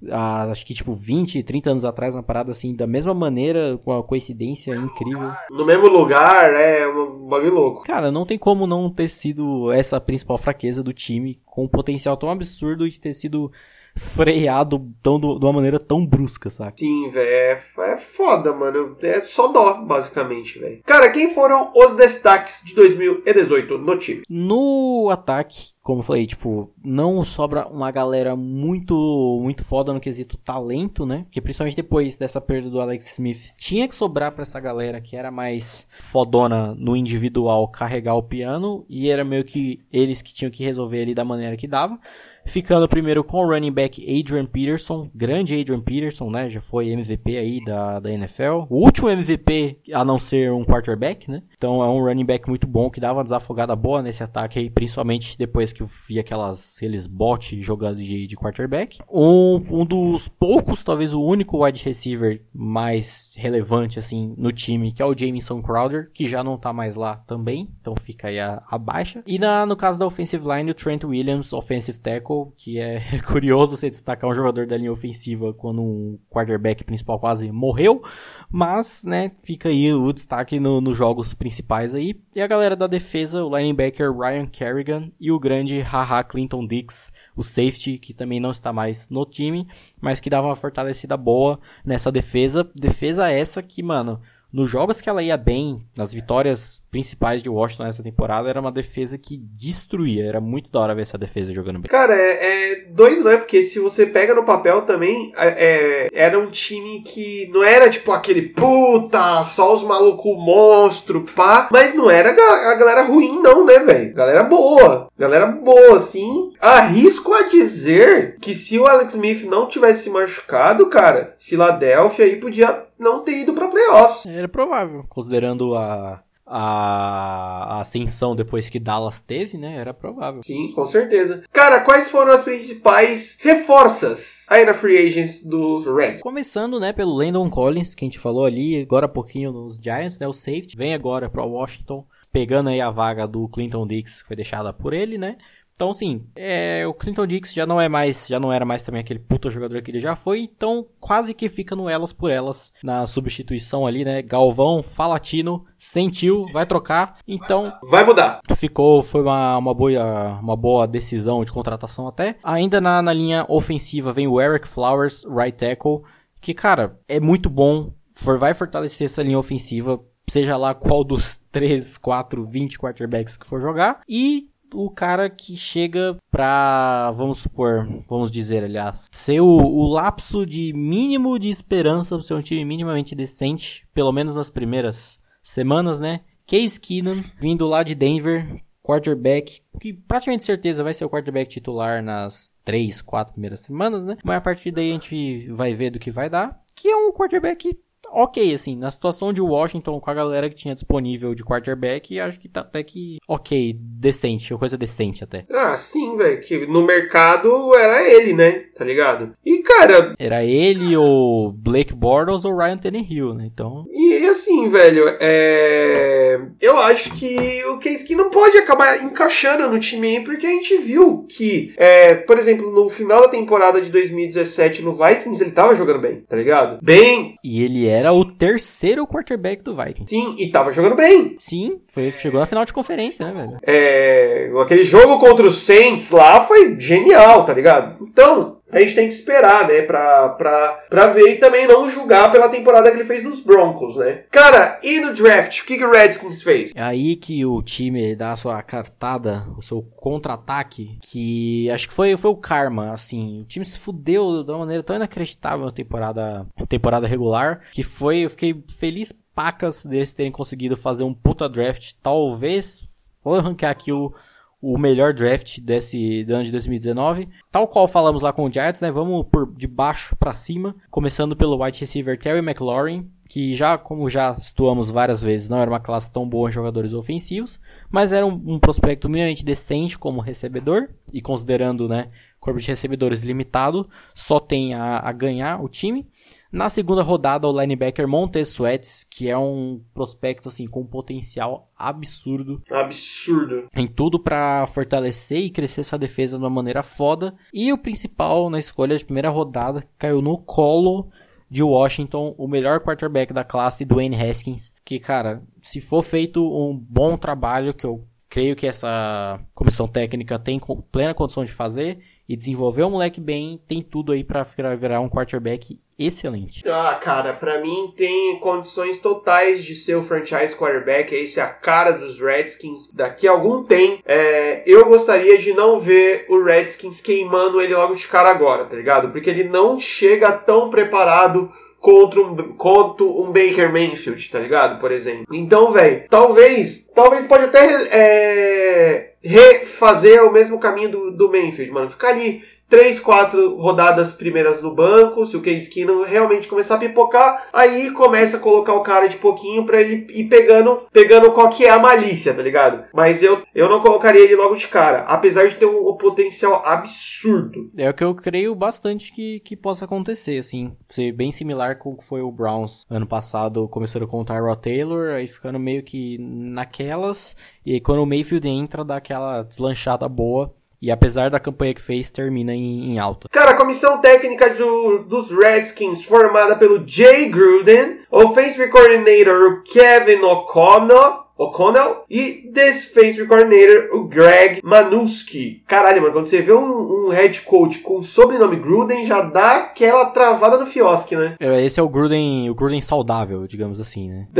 há, acho que tipo 20, 30 anos atrás, uma parada assim, da mesma maneira, com uma coincidência incrível. No mesmo lugar, é um bagulho louco. Cara, não tem como não ter sido essa a principal fraqueza do time, com um potencial tão absurdo de ter sido freado tão, de uma maneira tão brusca, sabe? Sim, velho. É, é foda, mano. É só dó, basicamente, velho. Cara, quem foram os destaques de 2018 no time? No ataque, como eu falei, tipo, não sobra uma galera muito muito foda no quesito talento, né? Porque principalmente depois dessa perda do Alex Smith, tinha que sobrar para essa galera que era mais fodona no individual carregar o piano e era meio que eles que tinham que resolver ali da maneira que dava. Ficando primeiro com o running back Adrian Peterson, grande Adrian Peterson, né? Já foi MVP aí da, da NFL. O último MVP a não ser um quarterback, né? Então é um running back muito bom que dava uma desafogada boa nesse ataque aí, principalmente depois que vi aquelas, aqueles bots jogando de, de quarterback. Um, um dos poucos, talvez o único wide receiver mais relevante assim no time, que é o Jameson Crowder, que já não tá mais lá também, então fica aí a, a baixa. E na, no caso da offensive line, o Trent Williams, offensive tackle, que é curioso você destacar um jogador da linha ofensiva quando um quarterback principal quase morreu, mas, né, fica aí o destaque no, nos jogos principais aí. E a galera da defesa, o linebacker Ryan Kerrigan e o grande Haha Clinton Dix, o safety, que também não está mais no time, mas que dava uma fortalecida boa nessa defesa. Defesa essa que, mano, nos jogos que ela ia bem, nas vitórias principais de Washington nessa temporada, era uma defesa que destruía. Era muito da hora ver essa defesa jogando bem. Cara, é, é doido, né? Porque se você pega no papel também, é, é era um time que não era tipo aquele puta, só os malucos monstro, pá. Mas não era a galera ruim, não, né, velho? Galera boa. Galera boa, assim. Arrisco a dizer que se o Alex Smith não tivesse se machucado, cara, Filadélfia aí podia não ter ido para playoffs. Era provável, considerando a a, ascensão depois que Dallas teve, né? Era provável. Sim, com certeza. Cara, quais foram as principais reforças aí na free agents dos Reds? Começando, né, pelo Landon Collins, que a gente falou ali agora há pouquinho nos Giants, né? O safety vem agora para Washington, pegando aí a vaga do Clinton Dix, que foi deixada por ele, né? Então, assim, é, o Clinton Dix já não é mais, já não era mais também aquele puta jogador que ele já foi, então quase que fica no elas por elas na substituição ali, né? Galvão, Falatino, sentiu, vai trocar, então vai mudar. Ficou, foi uma, uma boa, uma boa decisão de contratação até. Ainda na, na linha ofensiva vem o Eric Flowers, right tackle, que cara é muito bom, for, vai fortalecer essa linha ofensiva seja lá qual dos 3, 4, 20 quarterbacks que for jogar. E o cara que chega pra, vamos supor, vamos dizer, aliás, ser o, o lapso de mínimo de esperança pro seu time minimamente decente, pelo menos nas primeiras semanas, né? Case Keenum, vindo lá de Denver, quarterback, que praticamente certeza vai ser o quarterback titular nas três, quatro primeiras semanas, né? Mas a partir daí a gente vai ver do que vai dar. Que é um quarterback ok, assim, na situação de Washington com a galera que tinha disponível de quarterback, acho que tá até que ok, decente, coisa decente até. Ah, sim, velho, que no mercado era ele, né, tá ligado? E, cara... Era ele, ou Blake Bortles ou Ryan Tannehill, né, então... E, assim, velho, é... Eu acho que o Case que não pode acabar encaixando no time aí, porque a gente viu que, é, por exemplo, no final da temporada de 2017 no Vikings, ele tava jogando bem, tá ligado? Bem... E ele era o terceiro quarterback do Vikings. Sim, e tava jogando bem. Sim, foi, chegou na final de conferência, né, velho? É, aquele jogo contra os Saints lá foi genial, tá ligado? Então, a gente tem que esperar, né, pra, pra, pra ver e também não julgar pela temporada que ele fez nos Broncos, né? Cara, e no draft, o que, que o Redskins fez? É aí que o time dá a sua cartada, o seu contra-ataque, que acho que foi, foi o karma, assim. O time se fudeu de uma maneira tão inacreditável na temporada, temporada regular, que foi, eu fiquei feliz pacas deles terem conseguido fazer um puta draft, talvez Vou ranquear aqui o, o melhor draft desse ano de 2019. Tal qual falamos lá com o Giants, né? Vamos por de baixo para cima, começando pelo wide receiver Terry McLaurin, que já, como já situamos várias vezes, não era uma classe tão boa em jogadores ofensivos, mas era um, um prospecto minimamente decente como recebedor, e considerando, né, corpo de recebedores limitado, só tem a, a ganhar o time. Na segunda rodada, o linebacker Montez Sweats, que é um prospecto assim com potencial absurdo. Absurdo. Em tudo para fortalecer e crescer essa defesa de uma maneira foda. E o principal na escolha de primeira rodada caiu no colo de Washington, o melhor quarterback da classe, Dwayne Haskins, que cara, se for feito um bom trabalho que eu creio que essa comissão técnica tem plena condição de fazer e desenvolver o moleque bem, tem tudo aí para virar um quarterback excelente. Ah, cara, para mim tem condições totais de ser o franchise quarterback, esse é a cara dos Redskins. Daqui a algum tempo, é, eu gostaria de não ver o Redskins queimando ele logo de cara agora, tá ligado? Porque ele não chega tão preparado contra um, contra um Baker Mayfield, tá ligado? Por exemplo. Então, velho, talvez, talvez pode até é, refazer o mesmo caminho do, do Mayfield, mano. Ficar ali três, quatro rodadas primeiras no banco, se o Case Keenum realmente começar a pipocar, aí começa a colocar o cara de pouquinho para ele ir pegando, pegando qual que é a malícia, tá ligado? Mas eu, eu não colocaria ele logo de cara, apesar de ter um, um potencial absurdo. É o que eu creio bastante que, que possa acontecer, assim, ser bem similar com o que foi o Browns ano passado, começando com o Tyrod Taylor, aí ficando meio que naquelas, e aí quando o Mayfield entra, dá aquela deslanchada boa, e apesar da campanha que fez, termina em, em alta. Cara, a comissão técnica do, dos Redskins, formada pelo Jay Gruden, Offensive Coordinator Kevin O'Connell, O'Connell e Defensive Coordinator, o Greg Manuski. Caralho, mano, quando você vê um, um head coach com sobrenome Gruden, já dá aquela travada no fiosque, né? É, esse é o Gruden, o Gruden saudável, digamos assim, né?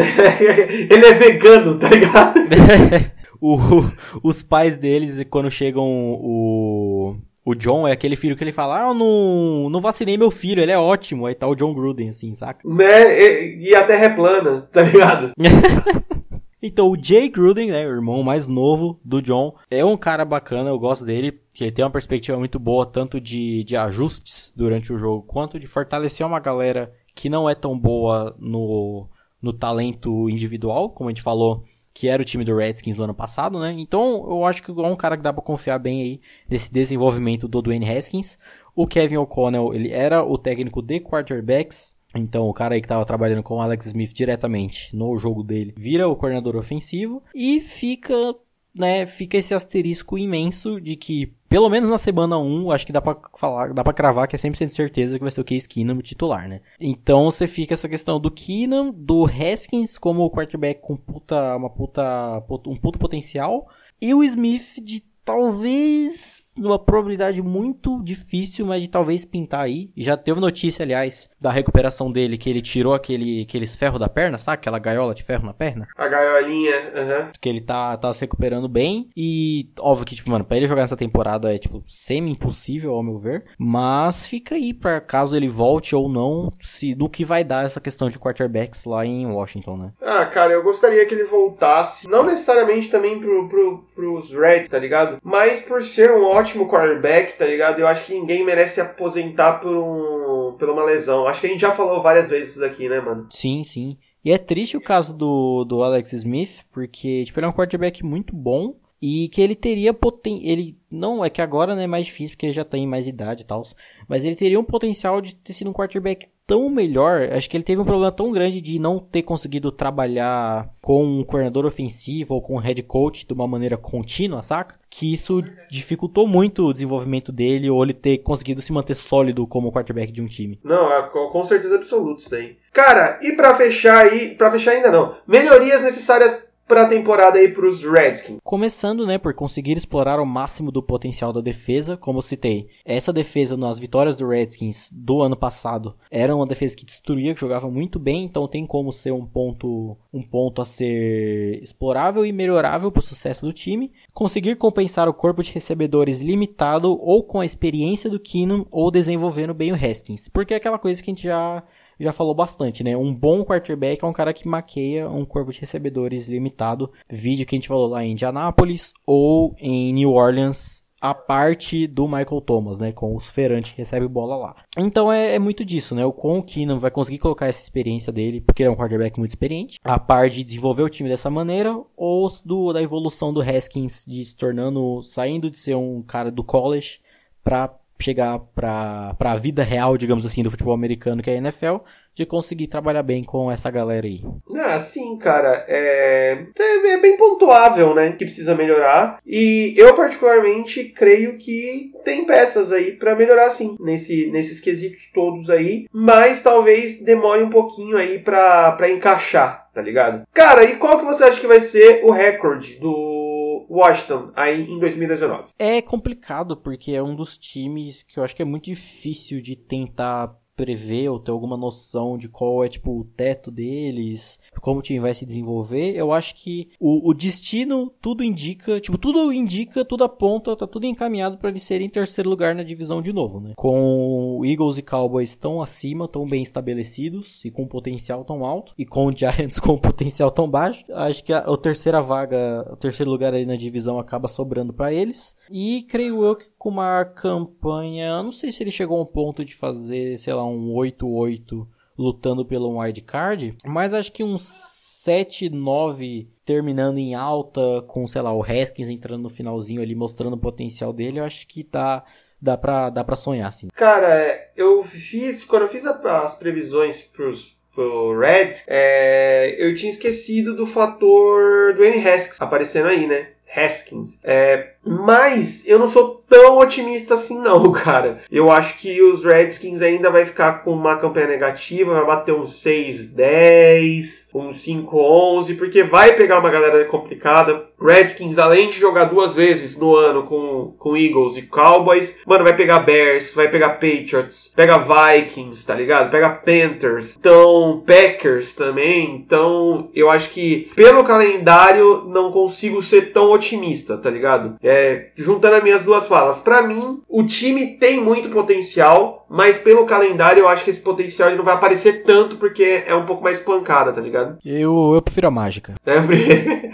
Ele é vegano, tá ligado? o, os pais deles, quando chegam o. O John é aquele filho que ele fala, ah, eu não, não vacinei meu filho, ele é ótimo. Aí tá o John Gruden, assim, saca? Né? E, e a terra é plana, tá ligado? então, o Jay Gruden, né, o irmão mais novo do John, é um cara bacana, eu gosto dele, que ele tem uma perspectiva muito boa, tanto de, de ajustes durante o jogo, quanto de fortalecer uma galera que não é tão boa no, no talento individual, como a gente falou que era o time do Redskins no ano passado, né? Então eu acho que é um cara que dá para confiar bem aí nesse desenvolvimento do Dwayne Haskins. O Kevin O'Connell, ele era o técnico de quarterbacks, então o cara aí que estava trabalhando com o Alex Smith diretamente no jogo dele vira o coordenador ofensivo e fica né, fica esse asterisco imenso de que, pelo menos na semana 1, acho que dá pra falar, dá pra cravar que é 100% de certeza que vai ser o Case Keenum titular, né? Então você fica essa questão do Keenum, do Haskins como quarterback com puta, uma puta, um puto potencial, e o Smith de talvez numa probabilidade muito difícil, mas de talvez pintar aí. Já teve notícia, aliás, da recuperação dele, que ele tirou aquele, aqueles ferros da perna, sabe? Aquela gaiola de ferro na perna. A gaiolinha, aham. Uhum. Que ele tá, tá se recuperando bem. E, óbvio que, tipo, mano, pra ele jogar nessa temporada é, tipo, semi-impossível, ao meu ver. Mas fica aí pra caso ele volte ou não, se no que vai dar essa questão de quarterbacks lá em Washington, né? Ah, cara, eu gostaria que ele voltasse. Não necessariamente também pro, pro, pros Reds, tá ligado? Mas por ser um ótimo ótimo quarterback, tá ligado? Eu acho que ninguém merece se aposentar por, um, por uma lesão. Acho que a gente já falou várias vezes isso aqui, né, mano? Sim, sim. E é triste o caso do, do Alex Smith, porque tipo, ele é um quarterback muito bom e que ele teria poten ele não é que agora não é mais difícil porque ele já tem mais idade e tal, mas ele teria um potencial de ter sido um quarterback tão melhor. Acho que ele teve um problema tão grande de não ter conseguido trabalhar com um coordenador ofensivo ou com um head coach de uma maneira contínua, saca? Que isso dificultou muito o desenvolvimento dele ou ele ter conseguido se manter sólido como quarterback de um time. Não, é, com certeza absoluta isso aí. Cara, e para fechar aí, para fechar ainda não, melhorias necessárias para a temporada aí para os Redskins? Começando, né, por conseguir explorar o máximo do potencial da defesa, como citei. Essa defesa nas vitórias do Redskins do ano passado era uma defesa que destruía, que jogava muito bem, então tem como ser um ponto, um ponto a ser explorável e melhorável para o sucesso do time. Conseguir compensar o corpo de recebedores limitado ou com a experiência do Keenum ou desenvolvendo bem o Haskins, porque é aquela coisa que a gente já já falou bastante, né? Um bom quarterback é um cara que maqueia um corpo de recebedores limitado. Vídeo que a gente falou lá em Indianápolis ou em New Orleans a parte do Michael Thomas, né? Com os Ferrante que recebe bola lá. Então é, é, muito disso, né? O com o Keenan vai conseguir colocar essa experiência dele, porque ele é um quarterback muito experiente. A parte de desenvolver o time dessa maneira, ou do, da evolução do Haskins de se tornando, saindo de ser um cara do college para chegar para a vida real, digamos assim, do futebol americano, que é a NFL, de conseguir trabalhar bem com essa galera aí. Ah, sim, cara. É, é, é bem pontuável, né? Que precisa melhorar. E eu, particularmente, creio que tem peças aí para melhorar, sim, nesse, nesses quesitos todos aí. Mas talvez demore um pouquinho aí para encaixar, tá ligado? Cara, e qual que você acha que vai ser o recorde do Washington aí em 2019? É complicado porque é um dos times que eu acho que é muito difícil de tentar prever ou ter alguma noção de qual é tipo o teto deles, como o time vai se desenvolver, eu acho que o, o destino tudo indica, tipo, tudo indica, tudo aponta, tá tudo encaminhado para eles serem em terceiro lugar na divisão de novo, né? Com Eagles e Cowboys tão acima, tão bem estabelecidos e com potencial tão alto, e com o Giants com potencial tão baixo, acho que a, a terceira vaga, o terceiro lugar aí na divisão acaba sobrando para eles. E creio eu que com uma campanha, não sei se ele chegou a um ponto de fazer, sei lá, um 8-8 lutando pelo wild card, mas acho que uns 7, 9 terminando em alta, com, sei lá, o Haskins entrando no finalzinho ali, mostrando o potencial dele, eu acho que dá, dá, pra, dá pra sonhar, assim. Cara, eu fiz, quando eu fiz as previsões pros, pro Reds, é, eu tinha esquecido do fator do N. Haskins aparecendo aí, né? Haskins. É, mas eu não sou tão otimista assim não, cara. Eu acho que os Redskins ainda vai ficar com uma campanha negativa, vai bater uns 6-10, uns 5-11, porque vai pegar uma galera complicada. Redskins, além de jogar duas vezes no ano com, com Eagles e Cowboys, mano, vai pegar Bears, vai pegar Patriots, pega Vikings, tá ligado? Pega Panthers, então Packers também. Então, eu acho que pelo calendário não consigo ser tão otimista, tá ligado? É, juntando as minhas duas falas, para mim o time tem muito potencial, mas pelo calendário eu acho que esse potencial ele não vai aparecer tanto porque é um pouco mais pancada, tá ligado? Eu, eu prefiro a mágica. É,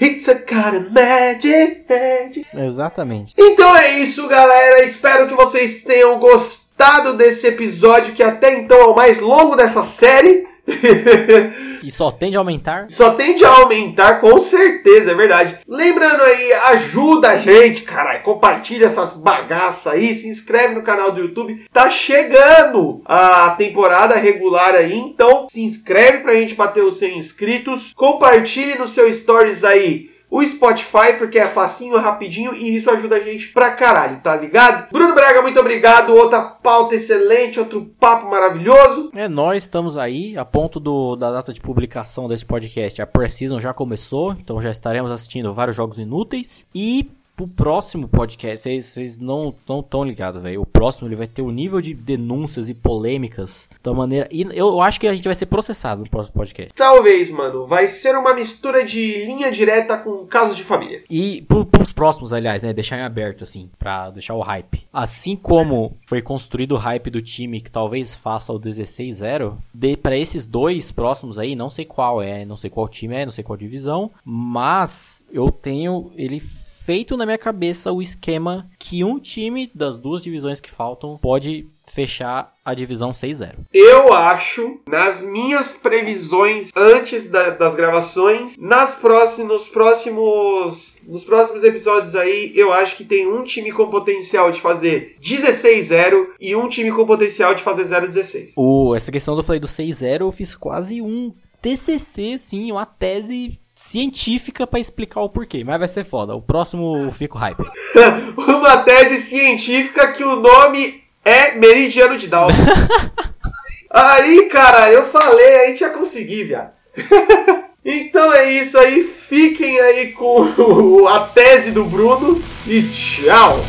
It's a kind of magic, magic. Exatamente. Então é isso, galera. Espero que vocês tenham gostado desse episódio que até então é o mais longo dessa série. e só tende a aumentar? Só tende a aumentar, com certeza, é verdade. Lembrando aí, ajuda a gente, caralho. Compartilha essas bagaças aí, se inscreve no canal do YouTube. Tá chegando a temporada regular aí, então se inscreve pra gente bater os 100 inscritos. Compartilhe no seu stories aí o Spotify, porque é facinho, rapidinho e isso ajuda a gente pra caralho, tá ligado? Bruno Braga, muito obrigado. Outra pauta excelente, outro papo maravilhoso. É, nós estamos aí, a ponto do, da data de publicação desse podcast. A Precision já começou, então já estaremos assistindo vários jogos inúteis. E pro próximo podcast, vocês não estão tão ligados, velho. O próximo ele vai ter o um nível de denúncias e polêmicas da maneira. E eu acho que a gente vai ser processado no próximo podcast. Talvez, mano. Vai ser uma mistura de linha direta com casos de família. E pro, pros próximos, aliás, né? Deixar em aberto, assim, pra deixar o hype. Assim como foi construído o hype do time que talvez faça o 16-0, para esses dois próximos aí, não sei qual é, não sei qual time é, não sei qual divisão, mas eu tenho ele feito na minha cabeça o esquema que um time das duas divisões que faltam pode fechar a divisão 6-0. Eu acho, nas minhas previsões antes da, das gravações, nas próximos, nos próximos nos próximos episódios aí, eu acho que tem um time com potencial de fazer 16-0 e um time com potencial de fazer 0-16. Essa questão do eu falei do 6-0, eu fiz quase um TCC, sim, uma tese científica para explicar o porquê, mas vai ser foda. O próximo fico hype. Uma tese científica que o nome é Meridiano de Dalton. aí, cara, eu falei, a gente ia conseguir, viado. então é isso aí, fiquem aí com a tese do Bruno e tchau!